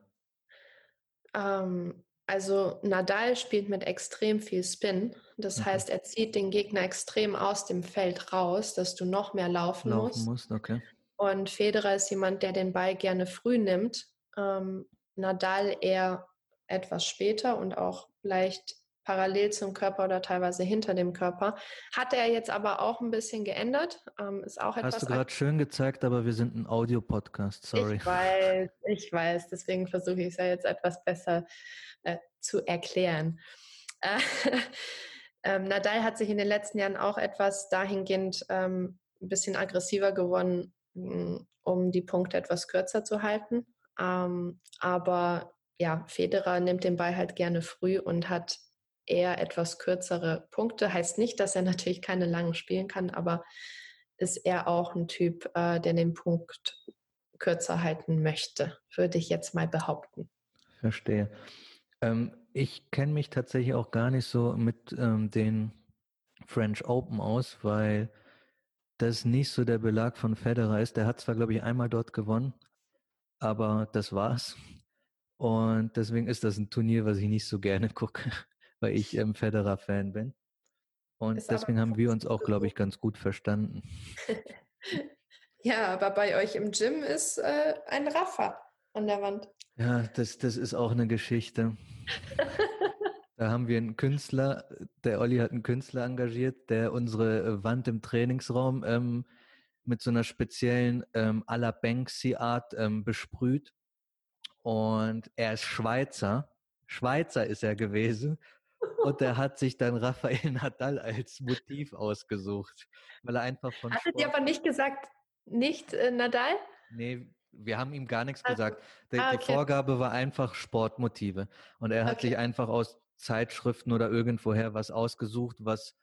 Ähm, also Nadal spielt mit extrem viel Spin. Das mhm. heißt, er zieht den Gegner extrem aus dem Feld raus, dass du noch mehr laufen, laufen musst. musst okay. Und Federer ist jemand, der den Ball gerne früh nimmt. Ähm, Nadal eher etwas später und auch leicht parallel zum Körper oder teilweise hinter dem Körper. Hat er jetzt aber auch ein bisschen geändert. Ähm, ist auch etwas Hast du gerade schön gezeigt, aber wir sind ein Audio-Podcast, sorry. Ich weiß, ich weiß. Deswegen versuche ich es ja jetzt etwas besser äh, zu erklären. Äh, ähm, Nadal hat sich in den letzten Jahren auch etwas dahingehend ähm, ein bisschen aggressiver gewonnen, um die Punkte etwas kürzer zu halten. Ähm, aber ja, Federer nimmt den Ball halt gerne früh und hat eher etwas kürzere Punkte. Heißt nicht, dass er natürlich keine langen spielen kann, aber ist er auch ein Typ, äh, der den Punkt kürzer halten möchte, würde ich jetzt mal behaupten. Verstehe. Ähm, ich kenne mich tatsächlich auch gar nicht so mit ähm, den French Open aus, weil das nicht so der Belag von Federer ist. Der hat zwar, glaube ich, einmal dort gewonnen, aber das war's. Und deswegen ist das ein Turnier, was ich nicht so gerne gucke, weil ich ähm, Federer-Fan bin. Und ist deswegen haben wir uns auch, glaube ich, ganz gut verstanden. ja, aber bei euch im Gym ist äh, ein Raffer an der Wand. Ja, das, das ist auch eine Geschichte. da haben wir einen Künstler, der Olli hat einen Künstler engagiert, der unsere Wand im Trainingsraum ähm, mit so einer speziellen ähm, à la Banksy-Art ähm, besprüht. Und er ist Schweizer. Schweizer ist er gewesen. Und er hat sich dann Rafael Nadal als Motiv ausgesucht, weil er einfach von. Hattet ihr aber nicht gesagt, nicht äh, Nadal? Nee, wir haben ihm gar nichts also, gesagt. Die, ah, okay. die, Vorgabe war einfach Sportmotive. Und er hat okay. sich einfach aus Zeitschriften oder irgendwoher was ausgesucht, was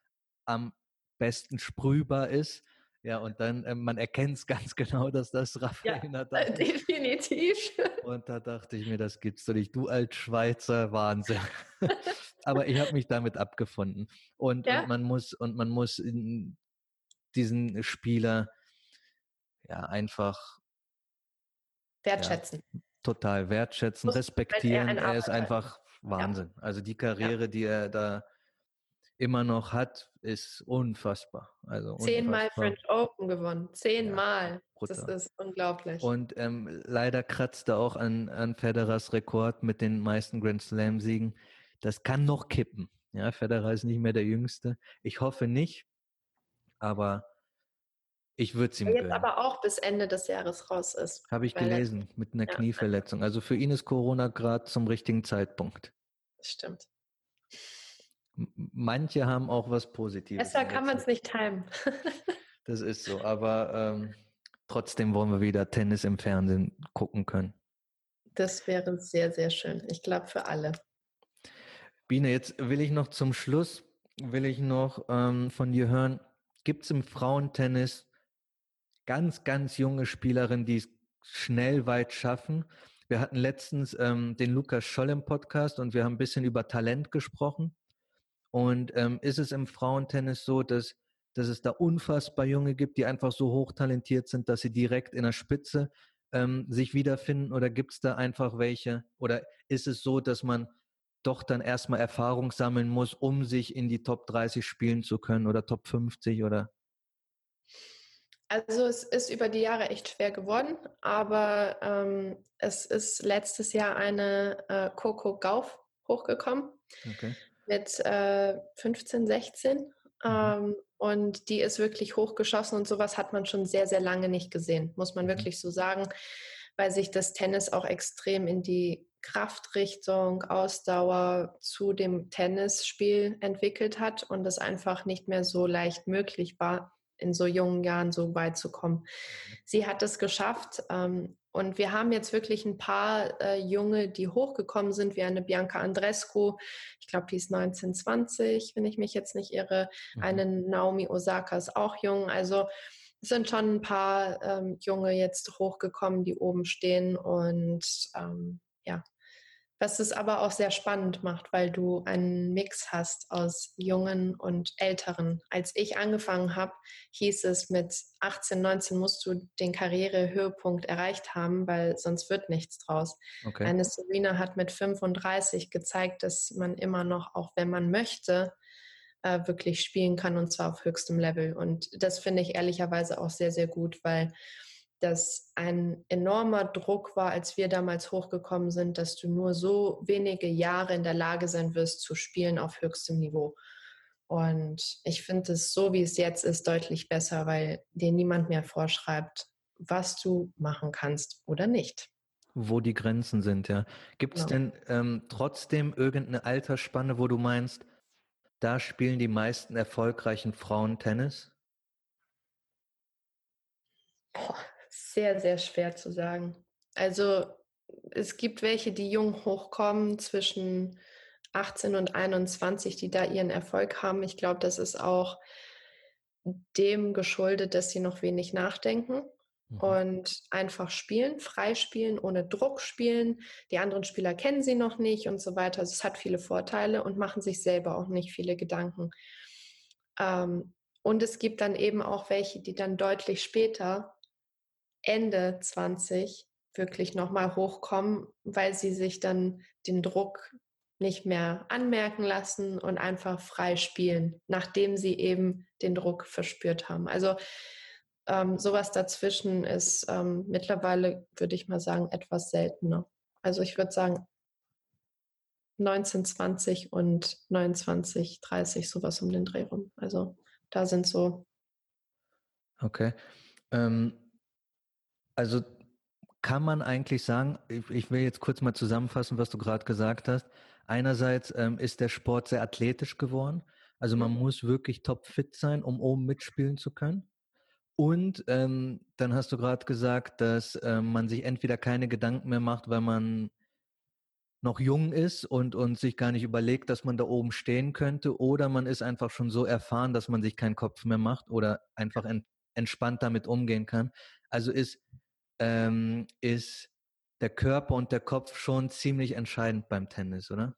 am besten sprühbar ist. Ja, und dann, äh, man erkennt es ganz genau, dass das Rafael ja, ist. Definitiv. Und da dachte ich mir, das gibt's doch nicht. Du als Schweizer, Wahnsinn. Aber ich habe mich damit abgefunden. Und, ja? und man muss, und man muss diesen Spieler ja einfach wertschätzen. Ja, total wertschätzen, muss, respektieren. Er, er, ist einfach Wahnsinn. Ja. Also die Karriere, die er da immer noch hat, ist unfassbar. Also Zehnmal French Open gewonnen. Zehnmal. Ja, das ist unglaublich. Und ähm, leider kratzt er auch an, an Federers Rekord mit den meisten Grand Slam-Siegen. Das kann noch kippen. Ja, Federer ist nicht mehr der Jüngste. Ich hoffe nicht, aber ich würde es ihm Jetzt gönnen. aber auch bis Ende des Jahres raus ist. Habe ich gelesen, mit einer ja, Knieverletzung. Also für ihn ist Corona gerade zum richtigen Zeitpunkt. Das stimmt. Manche haben auch was Positives. Besser kann man es nicht timen. das ist so, aber ähm, trotzdem wollen wir wieder Tennis im Fernsehen gucken können. Das wäre sehr, sehr schön. Ich glaube für alle. Biene, jetzt will ich noch zum Schluss, will ich noch ähm, von dir hören, gibt es im Frauentennis ganz, ganz junge Spielerinnen, die es schnell weit schaffen? Wir hatten letztens ähm, den Lukas Scholl im Podcast und wir haben ein bisschen über Talent gesprochen. Und ähm, ist es im Frauentennis so, dass, dass es da unfassbar Junge gibt, die einfach so hochtalentiert sind, dass sie direkt in der Spitze ähm, sich wiederfinden? Oder gibt es da einfach welche? Oder ist es so, dass man doch dann erstmal Erfahrung sammeln muss, um sich in die Top 30 spielen zu können oder Top 50 oder? Also es ist über die Jahre echt schwer geworden, aber ähm, es ist letztes Jahr eine äh, Coco Gauff hochgekommen. Okay mit äh, 15, 16. Mhm. Ähm, und die ist wirklich hochgeschossen und sowas hat man schon sehr, sehr lange nicht gesehen, muss man mhm. wirklich so sagen, weil sich das Tennis auch extrem in die Kraftrichtung, Ausdauer zu dem Tennisspiel entwickelt hat und es einfach nicht mehr so leicht möglich war, in so jungen Jahren so weit zu kommen. Mhm. Sie hat es geschafft, ähm, und wir haben jetzt wirklich ein paar äh, Junge, die hochgekommen sind, wie eine Bianca Andrescu, ich glaube, die ist 19, 20, wenn ich mich jetzt nicht irre. Mhm. Eine Naomi Osaka ist auch jung. Also es sind schon ein paar ähm, Junge jetzt hochgekommen, die oben stehen. Und ähm, ja, was es aber auch sehr spannend macht, weil du einen Mix hast aus Jungen und Älteren. Als ich angefangen habe, hieß es, mit 18, 19 musst du den Karrierehöhepunkt erreicht haben, weil sonst wird nichts draus. Okay. Eine Serena hat mit 35 gezeigt, dass man immer noch, auch wenn man möchte, äh, wirklich spielen kann und zwar auf höchstem Level. Und das finde ich ehrlicherweise auch sehr, sehr gut, weil das ein enormer Druck war, als wir damals hochgekommen sind, dass du nur so wenige Jahre in der Lage sein wirst zu spielen auf höchstem Niveau. Und ich finde es so, wie es jetzt ist, deutlich besser, weil dir niemand mehr vorschreibt, was du machen kannst oder nicht. Wo die Grenzen sind, ja. Gibt es genau. denn ähm, trotzdem irgendeine Altersspanne, wo du meinst, da spielen die meisten erfolgreichen Frauen Tennis? Boah, sehr, sehr schwer zu sagen. Also es gibt welche, die jung hochkommen zwischen 18 und 21, die da ihren Erfolg haben. Ich glaube, das ist auch dem geschuldet, dass sie noch wenig nachdenken mhm. und einfach spielen, frei spielen, ohne Druck spielen. Die anderen Spieler kennen sie noch nicht und so weiter. Also es hat viele Vorteile und machen sich selber auch nicht viele Gedanken. Ähm, und es gibt dann eben auch welche, die dann deutlich später Ende 20 wirklich nochmal hochkommen, weil sie sich dann den Druck nicht mehr anmerken lassen und einfach frei spielen, nachdem sie eben den Druck verspürt haben. Also ähm, sowas dazwischen ist ähm, mittlerweile, würde ich mal sagen, etwas seltener. Also ich würde sagen 1920 und 29, 30, sowas um den Dreh rum. Also da sind so. Okay. Ähm, also kann man eigentlich sagen, ich, ich, will jetzt kurz mal zusammenfassen, was du gerade gesagt hast. Einerseits ähm, ist der Sport sehr athletisch geworden. Also man mhm. muss wirklich topfit sein, um oben mitspielen zu können. Und ähm, dann hast du gerade gesagt, dass ähm, man sich entweder keine Gedanken mehr macht, weil man noch jung ist und, und sich gar nicht überlegt, dass man da oben stehen könnte, oder man ist einfach schon so erfahren, dass man sich keinen Kopf mehr macht oder einfach ent, entspannt damit umgehen kann. Also ist, ähm, ist der Körper und der Kopf schon ziemlich entscheidend beim Tennis, oder?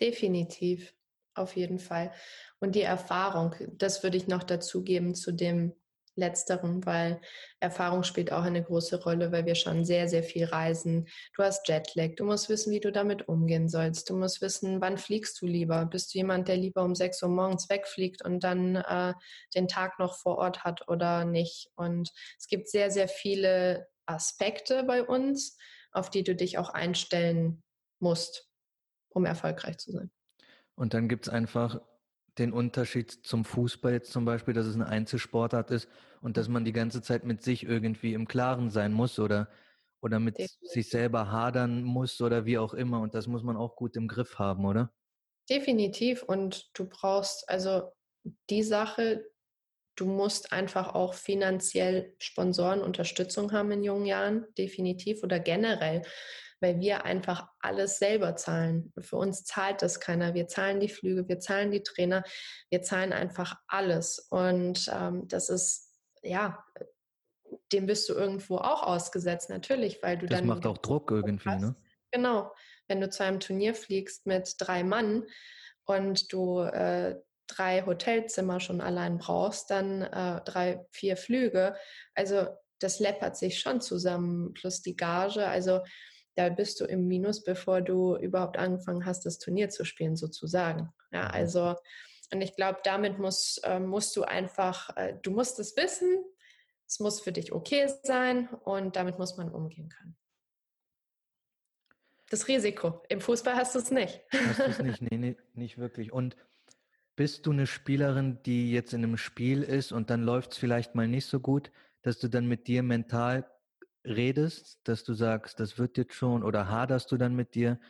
Definitiv, auf jeden Fall. Und die Erfahrung, das würde ich noch dazugeben zu dem Letzteren, weil Erfahrung spielt auch eine große Rolle, weil wir schon sehr, sehr viel reisen. Du hast Jetlag, du musst wissen, wie du damit umgehen sollst. Du musst wissen, wann fliegst du lieber? Bist du jemand, der lieber um 6 Uhr morgens wegfliegt und dann äh, den Tag noch vor Ort hat oder nicht? Und es gibt sehr, sehr viele Aspekte bei uns, auf die du dich auch einstellen musst, um erfolgreich zu sein. Und dann gibt es einfach den Unterschied zum Fußball jetzt zum Beispiel, dass es eine Einzelsportart ist und dass man die ganze Zeit mit sich irgendwie im Klaren sein muss oder, oder mit Definitiv. sich selber hadern muss oder wie auch immer. Und das muss man auch gut im Griff haben, oder? Definitiv. Und du brauchst also die Sache, du musst einfach auch finanziell Sponsoren, Unterstützung haben in jungen Jahren, definitiv oder generell weil wir einfach alles selber zahlen. Für uns zahlt das keiner. Wir zahlen die Flüge, wir zahlen die Trainer, wir zahlen einfach alles. Und ähm, das ist, ja, dem bist du irgendwo auch ausgesetzt, natürlich, weil du das dann. Das macht auch Druck irgendwie, hast. ne? Genau. Wenn du zu einem Turnier fliegst mit drei Mann und du äh, drei Hotelzimmer schon allein brauchst, dann äh, drei, vier Flüge. Also das läppert sich schon zusammen, plus die Gage. Also da bist du im Minus, bevor du überhaupt angefangen hast, das Turnier zu spielen, sozusagen. Ja, mhm. also, und ich glaube, damit muss, äh, musst du einfach, äh, du musst es wissen, es muss für dich okay sein und damit muss man umgehen können. Das Risiko. Im Fußball hast du es nicht. Hast du es nicht, nee, nee, nicht wirklich. Und bist du eine Spielerin, die jetzt in einem Spiel ist und dann läuft es vielleicht mal nicht so gut, dass du dann mit dir mental redest, dass du sagst, das wird jetzt schon oder haderst du dann mit dir?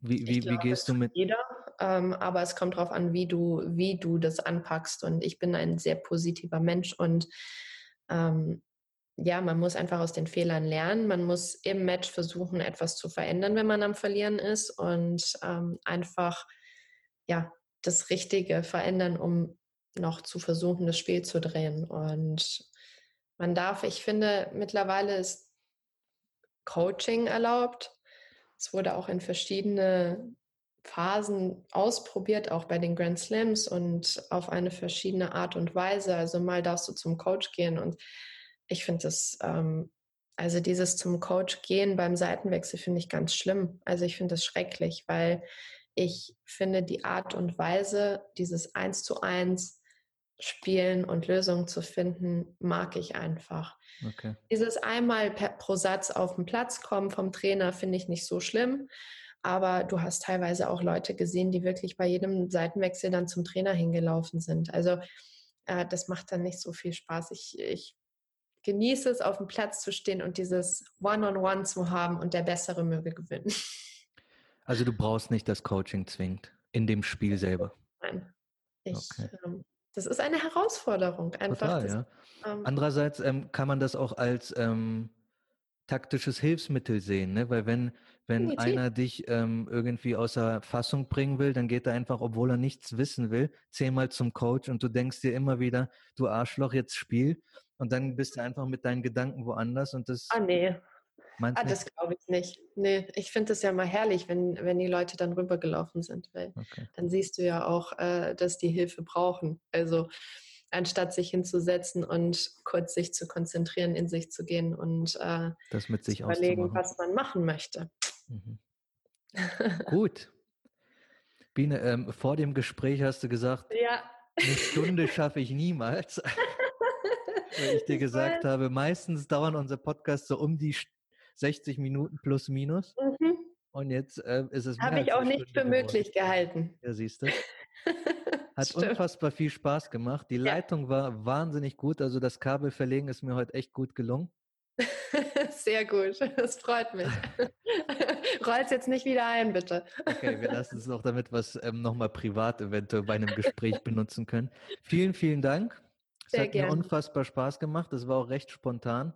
Wie, wie, glaube, wie gehst du mit? Jeder, ähm, aber es kommt darauf an, wie du, wie du das anpackst. Und ich bin ein sehr positiver Mensch und ähm, ja, man muss einfach aus den Fehlern lernen. Man muss im Match versuchen, etwas zu verändern, wenn man am Verlieren ist und ähm, einfach ja das Richtige verändern, um noch zu versuchen, das Spiel zu drehen. Und man darf, ich finde, mittlerweile ist Coaching erlaubt. Es wurde auch in verschiedene Phasen ausprobiert, auch bei den Grand Slams und auf eine verschiedene Art und Weise. Also mal darfst du zum Coach gehen und ich finde das, ähm, also dieses zum Coach gehen beim Seitenwechsel finde ich ganz schlimm. Also ich finde das schrecklich, weil ich finde die Art und Weise, dieses Eins zu eins spielen und Lösungen zu finden, mag ich einfach. Okay. Dieses einmal pro Satz auf den Platz kommen vom Trainer finde ich nicht so schlimm. Aber du hast teilweise auch Leute gesehen, die wirklich bei jedem Seitenwechsel dann zum Trainer hingelaufen sind. Also äh, das macht dann nicht so viel Spaß. Ich, ich genieße es, auf dem Platz zu stehen und dieses One-on-One -on -One zu haben und der Bessere möge gewinnen. Also du brauchst nicht das Coaching zwingend in dem Spiel selber. Nein. Ich okay. ähm, das ist eine Herausforderung. Einfach Total, das, ja. Ähm, Andererseits ähm, kann man das auch als ähm, taktisches Hilfsmittel sehen, ne? weil wenn, wenn einer dich ähm, irgendwie außer Fassung bringen will, dann geht er einfach, obwohl er nichts wissen will, zehnmal zum Coach und du denkst dir immer wieder, du Arschloch, jetzt spiel und dann bist du einfach mit deinen Gedanken woanders und das... Ah, nee. Ah, das glaube ich nicht. Nee, ich finde es ja mal herrlich, wenn, wenn die Leute dann rübergelaufen sind, weil okay. dann siehst du ja auch, äh, dass die Hilfe brauchen. Also anstatt sich hinzusetzen und kurz sich zu konzentrieren, in sich zu gehen und äh, das mit sich zu überlegen, was man machen möchte. Mhm. Gut. Biene, ähm, vor dem Gespräch hast du gesagt, ja. eine Stunde schaffe ich niemals. Weil ich dir gesagt habe, meistens dauern unsere Podcasts so um die 60 Minuten plus minus. Mhm. Und jetzt äh, ist es. Habe ich auch nicht für möglich gehalten. Ja, siehst du. Hat Stimmt. unfassbar viel Spaß gemacht. Die Ja. Leitung war wahnsinnig gut. Also das Kabel verlegen ist mir heute echt gut gelungen. Sehr gut, das freut mich. Roll's jetzt nicht wieder ein, bitte. Okay, wir lassen es noch, damit wir es ähm, nochmal privat eventuell bei einem Gespräch benutzen können. Vielen, vielen Dank. Es Sehr hat gerne. mir unfassbar Spaß gemacht. Es war auch recht spontan.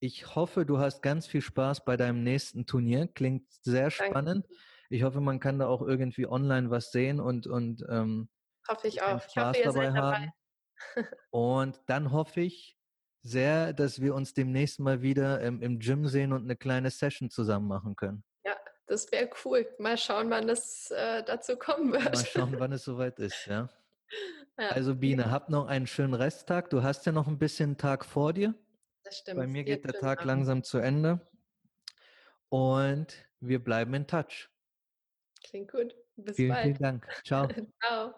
Ich hoffe, du hast ganz viel Spaß bei deinem nächsten Turnier. Klingt sehr Danke. spannend. Ich hoffe, man kann da auch irgendwie online was sehen und, und ähm, Hoffe ich auch. Ich Spaß hoffe, ihr dabei seid dabei. haben. Und dann hoffe ich sehr, dass wir uns demnächst mal wieder ähm, im Gym sehen und eine kleine Session zusammen machen können. Das wäre cool. Mal schauen, wann es äh, dazu kommen wird. Mal schauen, wann es soweit ist, ja. Ja, Also Biene, hab noch einen schönen Resttag. Du hast ja noch ein bisschen Tag vor dir. Das stimmt. Bei mir geht der Tag Abend. langsam zu Ende. Und wir bleiben in Touch. Klingt gut. Bis Vielen, bald. vielen Dank. Ciao. Ciao.